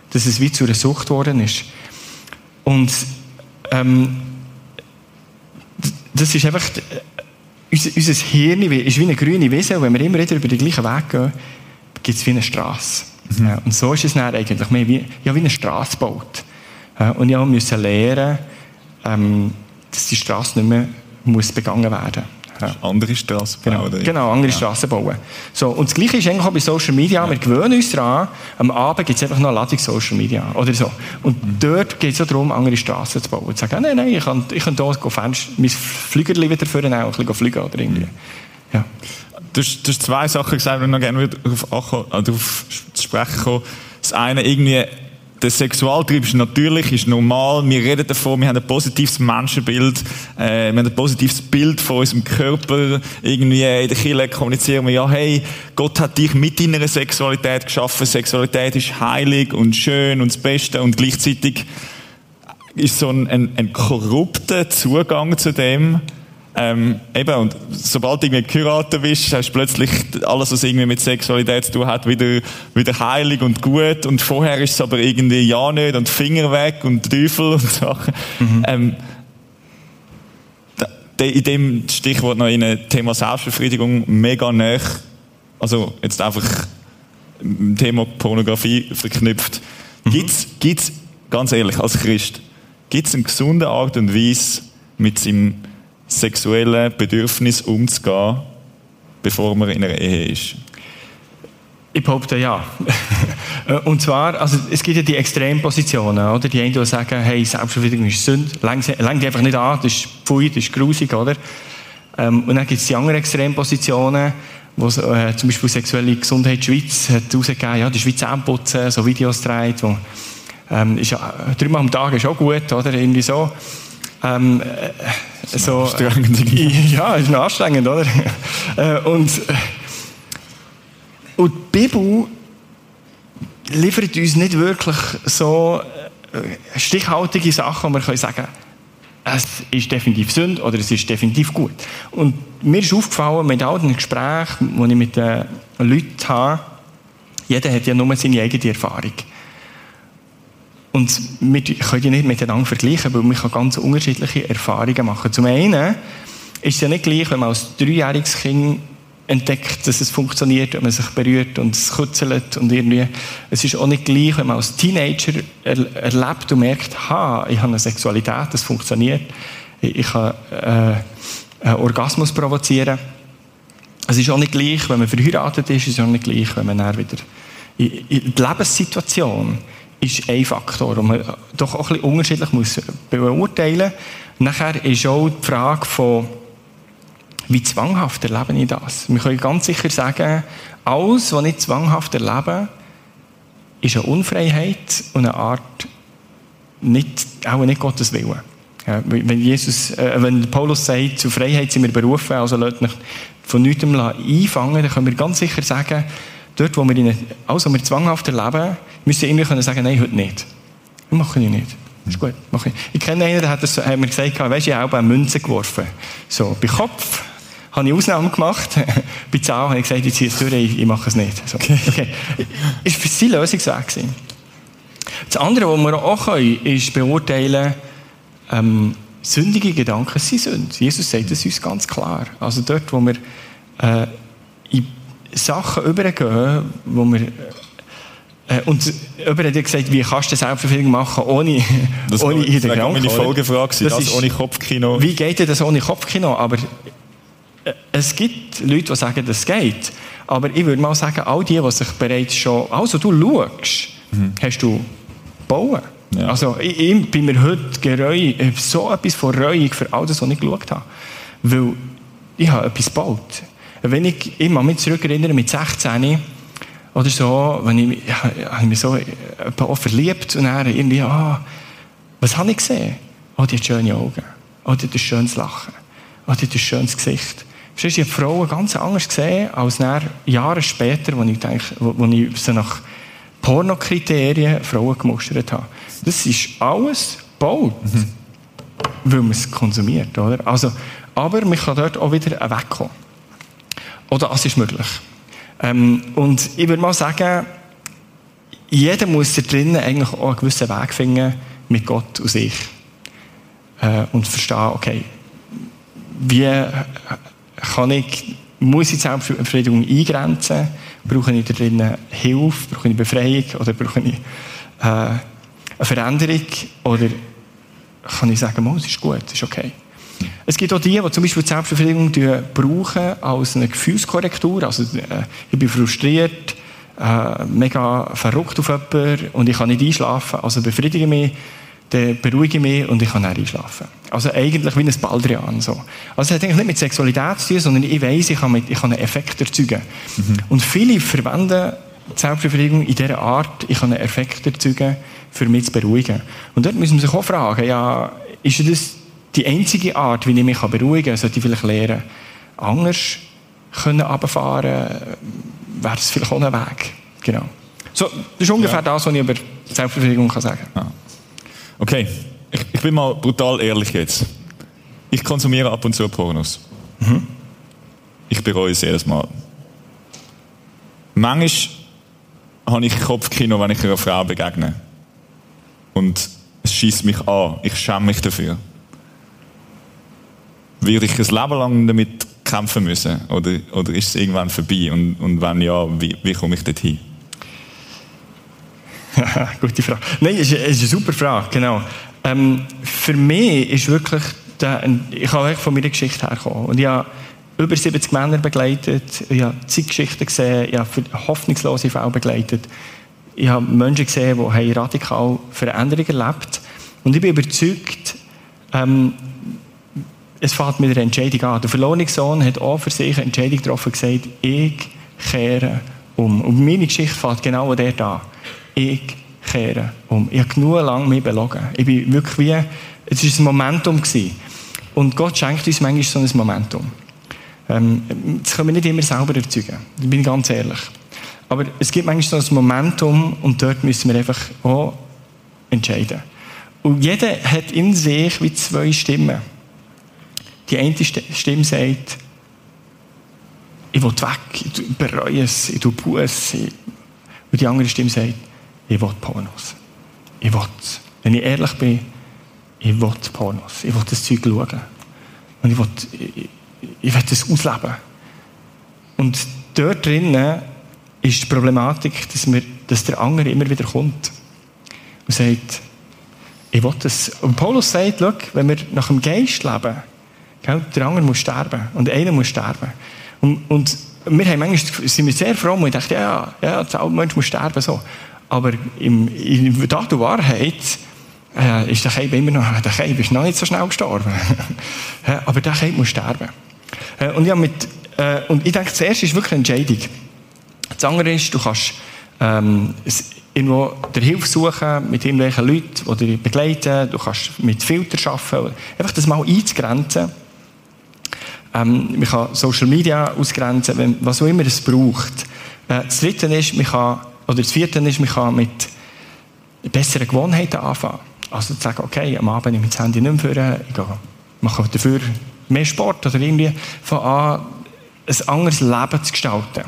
S2: dass es wie zu einer Sucht geworden ist. Und ähm, das ist einfach, unser, unser Hirn ist wie eine grüne Wiese wenn wir immer wieder über den gleichen Weg gehen, gibt es wie eine Straße. Mhm. Und so ist es dann eigentlich mehr wie, ja, wie eine Straße baut. Und ich musste lernen, ähm, dass die Straße nicht mehr muss begangen werden
S1: ja. Andere Straßen
S2: bauen. Genau, genau andere ja. Straßen bauen. So, und das Gleiche ist eigentlich auch bei Social Media. Wir gewöhnen uns daran, am Abend gibt es einfach noch eine Ladung Social Media. Oder so. Und mhm. dort geht es auch darum, andere Straßen zu bauen. Und zu sagen, nein, nein, ich kann, ich kann hier Fenster, mein Flügerli wieder führen, auch ein bisschen fliegen oder irgendwie. Mhm. Ja.
S1: Du hast, du hast zwei Sachen gesagt, die ich noch gerne darauf, darauf zu sprechen komme. Das eine, irgendwie, der Sexualtrieb ist natürlich, ist normal. Wir reden davon, wir haben ein positives Menschenbild, äh, wir haben ein positives Bild von unserem Körper. Irgendwie in der Kirche kommunizieren wir, ja, hey, Gott hat dich mit deiner Sexualität geschaffen. Sexualität ist heilig und schön und das Beste und gleichzeitig ist so ein, ein, ein korrupter Zugang zu dem, ähm, eben, und sobald du irgendwie geheiratet bist, hast du plötzlich alles, was irgendwie mit Sexualität zu tun hat, wieder, wieder heilig und gut. Und vorher ist es aber irgendwie ja nicht und Finger weg und Teufel und Sachen. Mhm. Ähm, in dem Stichwort noch in ein Thema Selbstbefriedigung mega nah, also jetzt einfach im Thema Pornografie verknüpft. Mhm. Gibt's, gibt's, ganz ehrlich, als Christ, gibt's eine gesunde Art und Weise, mit seinem sexuellen Bedürfnis umzugehen, bevor man in einer Ehe ist?
S2: Ich behaupte ja. <laughs> Und zwar, also es gibt ja die Extrempositionen, oder? Die einen, die sagen, hey, Selbstbefriedigung ist Sünde, die einfach nicht an, das ist pfui, das ist grusig, oder? Ähm, und dann gibt es die anderen Extrempositionen, wo äh, zum Beispiel Sexuelle Gesundheit Schweiz hat herausgegeben, ja, die Schweiz putzen, so Videos dreht, wo, ähm, ist ja, dreimal am Tag ist auch gut, oder? Irgendwie so. Ähm, äh, so, anstrengend. <laughs> ja, ist anstrengend, oder? <laughs> Äh, und, äh, und die Bibel liefert uns nicht wirklich so stichhaltige Sachen, wo wir können sagen es ist definitiv Sünde oder es ist definitiv gut. Und mir ist aufgefallen, mit all den Gesprächen, die ich mit den Leuten habe, jeder hat ja nur seine eigene Erfahrung. Und wir können die nicht miteinander vergleichen, weil man ganz unterschiedliche Erfahrungen machen kann. Zum einen ist es ja nicht gleich, wenn man als dreijähriges Kind entdeckt, dass es funktioniert, wenn man sich berührt und es kutzelt und irgendwie. Es ist auch nicht gleich, wenn man als Teenager er erlebt und merkt, ha, ich habe eine Sexualität, das funktioniert. Ich kann äh, einen Orgasmus provozieren. Es ist auch nicht gleich, wenn man verheiratet ist, es ist auch nicht gleich, wenn man dann wieder in, in die Lebenssituation ist ein Faktor, den man doch auch ein bisschen unterschiedlich muss beurteilen muss. Nachher ist auch die Frage von, wie zwanghaft erlebe ich das? Wir können ganz sicher sagen, alles, was ich zwanghaft erlebe, ist eine Unfreiheit und eine Art, nicht, auch nicht Gottes Willen. Ja, wenn, Jesus, äh, wenn Paulus sagt, zu Freiheit sind wir berufen, also Leute nicht von nichts einfangen, dann können wir ganz sicher sagen, dort, wo wir, in, also wir zwanghaft erleben, wir irgendwie können sagen, nein, heute nicht. Das mache ich nicht. Ist gut, mache ich. Ich kenne einen, der hat, das, hat mir gesagt, weißt du, ich habe auch Münze geworfen. So, bei Kopf habe ich Ausnahmen gemacht. <laughs> bei Zahl habe ich gesagt, ich ziehe es durch, ich, ich mache es nicht. So. Okay. okay. Ist für sie Lösungsweg gewesen. Das andere, was wir auch können, ist beurteilen, ähm, sündige Gedanken sind Sünd. Jesus sagt es uns ganz klar. Also dort, wo wir äh, in Sachen übergehen, wo wir und jemand hat gesagt, wie kannst du Selbstverfügung machen, ohne,
S1: das <laughs>
S2: ohne
S1: in der Krankheit? Das war meine Folgefrage, das, das ist, ohne Kopfkino.
S2: Wie geht das ohne Kopfkino? Aber äh, es gibt Leute, die sagen, das geht. Aber ich würde mal sagen, all die, die sich bereits schon, also du schaust, mhm. hast du bauen. Ja. Also ich, ich, bin mir heute gereuig, so etwas von Reuig für all das, was ich geschaut habe. Weil ich habe etwas gebaut. Wenn ich, ich mich zurückerinnere, mit 16 oder so, wenn ich, ja, habe ich mich so auch verliebt und dann irgendwie, ah, was habe ich gesehen? Oh, die hat schöne Augen. Oh, die hat ein schönes Lachen. Oh, die hat ein schönes Gesicht. Verstehst du, ich habe Frauen ganz anders gesehen, als dann Jahre später, wo ich, denke, wo, wo ich so nach Pornokriterien Frauen gemustert habe. Das ist alles gebaut, mhm. weil man es konsumiert. Oder? Also, aber man kann dort auch wieder wegkommen. Oder das ist möglich. Ähm, und ich würde mal sagen, jeder muss da drinnen eigentlich auch einen gewissen Weg finden mit Gott und sich. Äh, und verstehen, okay, wie kann ich, muss ich Selbstbefriedigung eingrenzen? Brauche ich da drinnen Hilfe? Brauche ich Befreiung? Oder brauche ich äh, eine Veränderung? Oder kann ich sagen, es ist gut, es ist okay? Es gibt auch die, die zum Beispiel die Selbstbefriedigung brauchen als eine Gefühlskorrektur. Also, äh, ich bin frustriert, äh, mega verrückt auf jemanden und ich kann nicht einschlafen. Also befriedige mich, dann beruhige mich und ich kann dann einschlafen. Also eigentlich wie ein Baldrian. So. Also es hat eigentlich nicht mit Sexualität zu tun, sondern ich weiß, ich kann, mit, ich kann einen Effekt erzeugen. Mhm. Und viele verwenden die Selbstbefriedigung in dieser Art, ich kann einen Effekt erzeugen, für mich zu beruhigen. Und dort müssen wir sich auch fragen, ja, ist das die einzige Art, wie ich mich beruhigen kann, sollte ich vielleicht lernen, anders können runterfahren, wäre das vielleicht auch ein Weg. Genau. So, das ist ungefähr ja. das, was ich über Selbstbefriedigung kann sagen kann. Ja.
S1: Okay, ich, ich, bin mal brutal ehrlich jetzt. Ich konsumiere ab und zu Pornos. Mhm. Ich bereue es jedes Mal. Manchmal habe ich Kopfkino, wenn ich einer Frau begegne. Und es schießt mich an. Ich schäme mich dafür. Würde ich ein Leben lang damit kämpfen müssen? Oder, oder ist es irgendwann vorbei? Und, und wenn ja, wie, wie komme ich dorthin? <laughs>
S2: Gute Frage. Nein, es ist, ist, eine super Frage, genau. Ähm, für mich ist wirklich, der, ich habe von meiner Geschichte herkommen. Und ich habe über 70 Männer begleitet, ich habe Zeitgeschichten gesehen, ich habe hoffnungslose Fälle begleitet. Ich habe Menschen gesehen, die radikal Veränderungen erlebt Und ich bin überzeugt, ähm, es fängt mit einer Entscheidung an. Der verlorene Sohn hat auch für sich eine Entscheidung getroffen gesagt, ich kehre um. Und meine Geschichte fängt genau dort an. Ich kehre um. Ich habe genug lange mich belogen. Ich bin wirklich wie, es war ein Momentum. Gewesen. Und Gott schenkt uns manchmal so ein Momentum. Ähm, das können wir nicht immer selber erzeugen. Da bin ich ganz ehrlich. Aber es gibt manchmal so ein Momentum und dort müssen wir einfach auch entscheiden. Und jeder hat in sich wie zwei Stimmen. Die eine Stimme sagt, ich will weg, ich bereue es, ich tue Buß. Und die andere Stimme sagt, ich will Pornos. Ich will, wenn ich ehrlich bin, ich will Pornos. Ich will das Zeug schauen. Und ich will, ich, ich will das ausleben. Und dort drinnen ist die Problematik, dass, wir, dass der andere immer wieder kommt und sagt, ich will das. Und Paulus sagt, schau, wenn wir nach dem Geist leben, Der andere muss sterben. Und einer muss sterben. Und, und wir haben manchmal, sind wir sehr froh und dachten, ja, ja, der alte Mensch muss sterben. So. Aber im, in der Wahrheit äh, ist der Keib immer noch, der Keib ist noch nicht so schnell gestorben. <laughs> Aber der Keib muss sterben. Äh, und, ja, mit, äh, und ich denke, zuerst ist wirklich eine Entscheidung. Das andere ist, du kannst, ähm, irgendwo der Hilfe suchen mit irgendwelchen Leuten, die dich begleiten. Du kannst mit Filtern arbeiten. Einfach das mal einzugrenzen. Ähm, man kann Social Media ausgrenzen, wenn, was auch immer es braucht. Äh, das dritte ist, man kann, oder das vierte ist, man kann mit besseren Gewohnheiten anfangen. Also zu sagen, okay, am Abend nehme ich das Handy nicht mehr vor, ich mache dafür mehr Sport oder irgendwie von an, ein anderes Leben zu gestalten.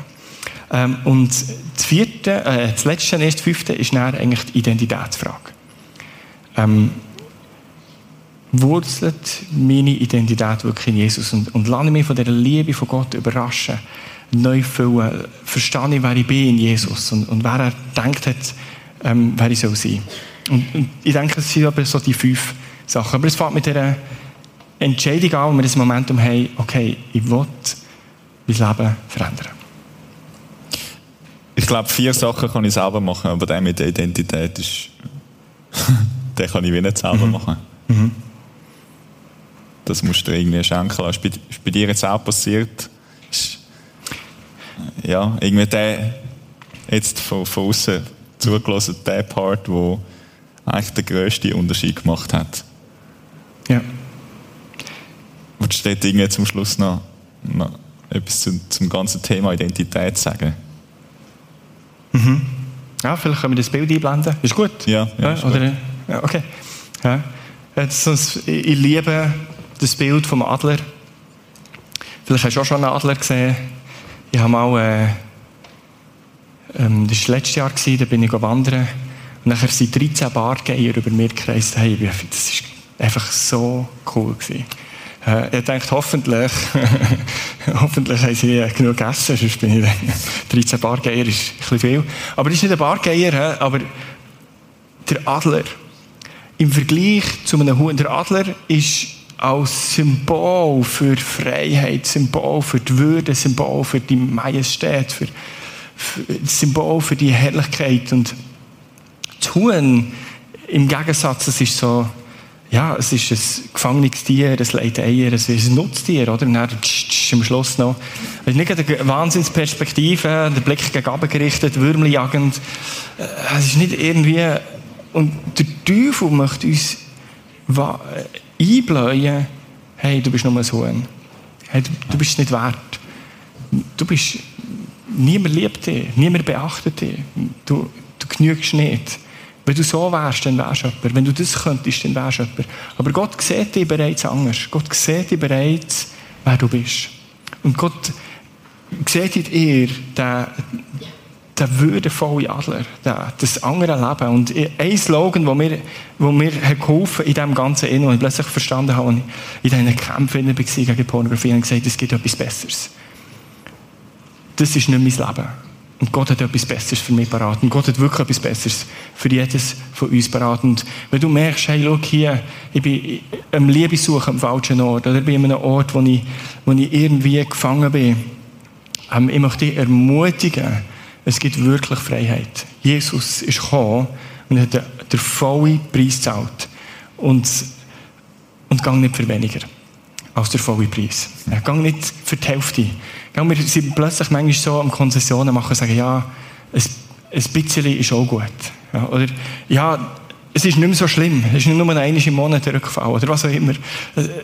S2: Ähm, und das vierte, äh, das letzte, das fünfte, ist dann eigentlich die Identitätsfrage. Ähm, wurzelt meine Identität wirklich in Jesus und, und lasse mich von der Liebe von Gott überraschen, neu füllen, verstehe ich, wer ich bin in Jesus und, und wer er denkt hat, ähm, wer ich soll sein. Und, und ich denke, das sind aber so die fünf Sachen. Aber es fängt mit dieser Entscheidung an, wo wir das Momentum haben, okay, ich will mein Leben verändern.
S1: Ich glaube, vier Sachen kann ich selber machen, aber der mit der Identität ist, <laughs> den kann ich wie nicht selber mhm. machen. Mhm. Das musst du dir irgendwie schenken lassen. Ist bei, ist bei dir jetzt auch passiert? Ist, ja, irgendwie der, jetzt von, von außen zugelassen, der Part, der eigentlich den grössten Unterschied gemacht hat.
S2: Ja.
S1: Wolltest du dort irgendwie zum Schluss noch, noch etwas zum, zum ganzen Thema Identität sagen?
S2: Mhm. Ja, vielleicht können wir das Bild einblenden. Ist gut?
S1: Ja, ja,
S2: ist oder, gut. ja okay. Ja. ich liebe das Bild vom Adler. Vielleicht hast du auch schon einen Adler gesehen. Ich habe mal, äh, ähm, das war letztes Jahr, gewesen, da bin ich wandern. Und nachher sind 13 Bargeier über mir gekreist. Hey, das war einfach so cool. Gewesen. Äh, ich denke, hoffentlich, <laughs> hoffentlich haben sie genug gegessen, sonst bin ich 13 <laughs> Bargeier ist ein bisschen viel. Aber das ist nicht ein Bargeier, aber der Adler. Im Vergleich zu einem Huhn, der Adler ist als Symbol für Freiheit, Symbol für die Würde, Symbol für die Majestät, für, für Symbol für die Herrlichkeit. Und das Huhn, im Gegensatz, es ist so, ja, es ist ein gefangenes Tier, es legt Eier, es ist ein Nutztier, oder? Und dann am Schluss noch, es ist nicht eine Wahnsinnsperspektive, der Blick gegen oben gerichtet, Würmli jagend. Äh, es ist nicht irgendwie, und der Teufel möchte uns einbläuen, hey, du bist nur ein Huhn. Hey, du, du bist es nicht wert. Du bist, niemand liebt dich, niemand beachtet dich. Du, du genügst nicht. Wenn du so wärst, dann wärst du jemand. Wenn du das könntest, dann wärst du jemand. Aber Gott sieht dich bereits anders. Gott sieht dich bereits, wer du bist. Und Gott sieht in dir den, den würdevollen Adler, den, das andere Leben. Und ein Slogan, der mir, wo mir hat geholfen in diesem ganzen Innen, und ich plötzlich verstanden habe, als ich in diesen Kämpfen war gegen Pornografie, und gesagt, es gibt etwas Besseres. Das ist nicht mein Leben. Und Gott hat etwas Besseres für mich parat. Und Gott hat wirklich etwas Besseres für jedes von uns parat. Und wenn du merkst, hey, schau hier, ich bin am Liebessuchen am falschen Ort, oder ich bin an einem Ort, wo ich, wo ich irgendwie gefangen bin, ähm, ich möchte dich ermutigen, es gibt wirklich Freiheit. Jesus ist gekommen und hat den, vollen Preis gezahlt. Und, und gang nicht für weniger als der volle Preis. Ja, gang nicht für die Hälfte. Wir sind plötzlich manchmal so am Konzessionen machen und sagen, ja, ein, ein bisschen ist auch gut. Ja, oder, ja, es ist nicht mehr so schlimm. Es ist nicht nur einmal im Monat Rückfall oder was auch immer.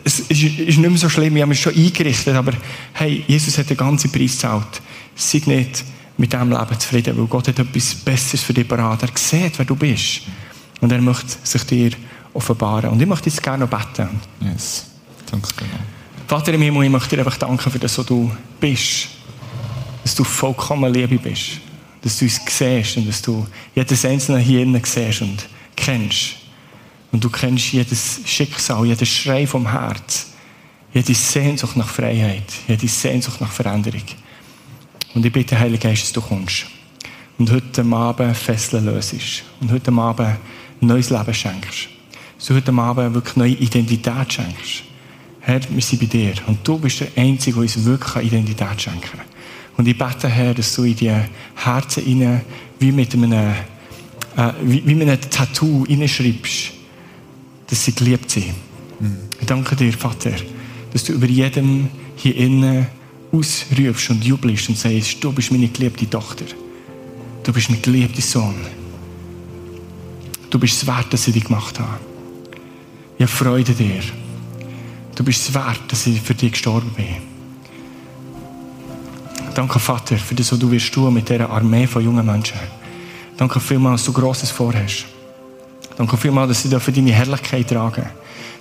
S2: Es ist, ist nicht mehr so schlimm. Wir haben es schon eingerichtet, aber hey, Jesus hat den ganzen Preis gezahlt. Sei nicht mit diesem Leben zufrieden, weil Gott hat etwas Besseres für dich parat. Er sieht, wer du bist. Und er möchte sich dir offenbaren. Und ich möchte jetzt gerne noch beten.
S1: Yes. Danke.
S2: Vater im Himmel, ich möchte dir einfach danken für das, was du bist. Dass du vollkommen Liebe bist. Dass du uns siehst und dass du jedes Einzelne hier innen siehst und kennst. Und du kennst jedes Schicksal, jeden Schrei vom Herz. Jede Sehnsucht nach Freiheit. Jede Sehnsucht nach Veränderung. Und ich bitte, Heiliger Geist, dass du kommst. Und heute Abend Fesseln löst. Und heute Abend neues Leben schenkst. Dass du heute Abend wirklich neue Identität schenkst. Herr, wir sind bei dir. Und du bist der Einzige, der uns wirklich Identität schenken kann. Und ich bete, Herr, dass du in die Herzen rein, wie mit einem, äh, wie, wie mit einem Tattoo reinschreibst, dass sie geliebt sind. Mhm. Ich danke dir, Vater, dass du über jedem hier innen ausrufst und jubelst und sagst, du bist meine geliebte Tochter. Du bist mein geliebter Sohn. Du bist es wert, dass ich dich gemacht habe. Ich habe Freude dir. Du bist es wert, dass ich für dich gestorben bin. Danke, Vater, für das, was du wirst tun mit dieser Armee von jungen Menschen. Danke vielmals, dass du Grosses vorhast. Danke vielmals, dass sie für deine Herrlichkeit tragen.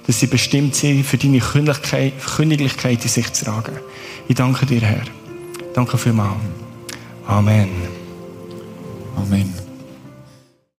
S2: Dass sie bestimmt sind, für deine Königlichkeit in sich zu tragen. Ich danke dir, Herr. Danke vielmals. Amen.
S1: Amen.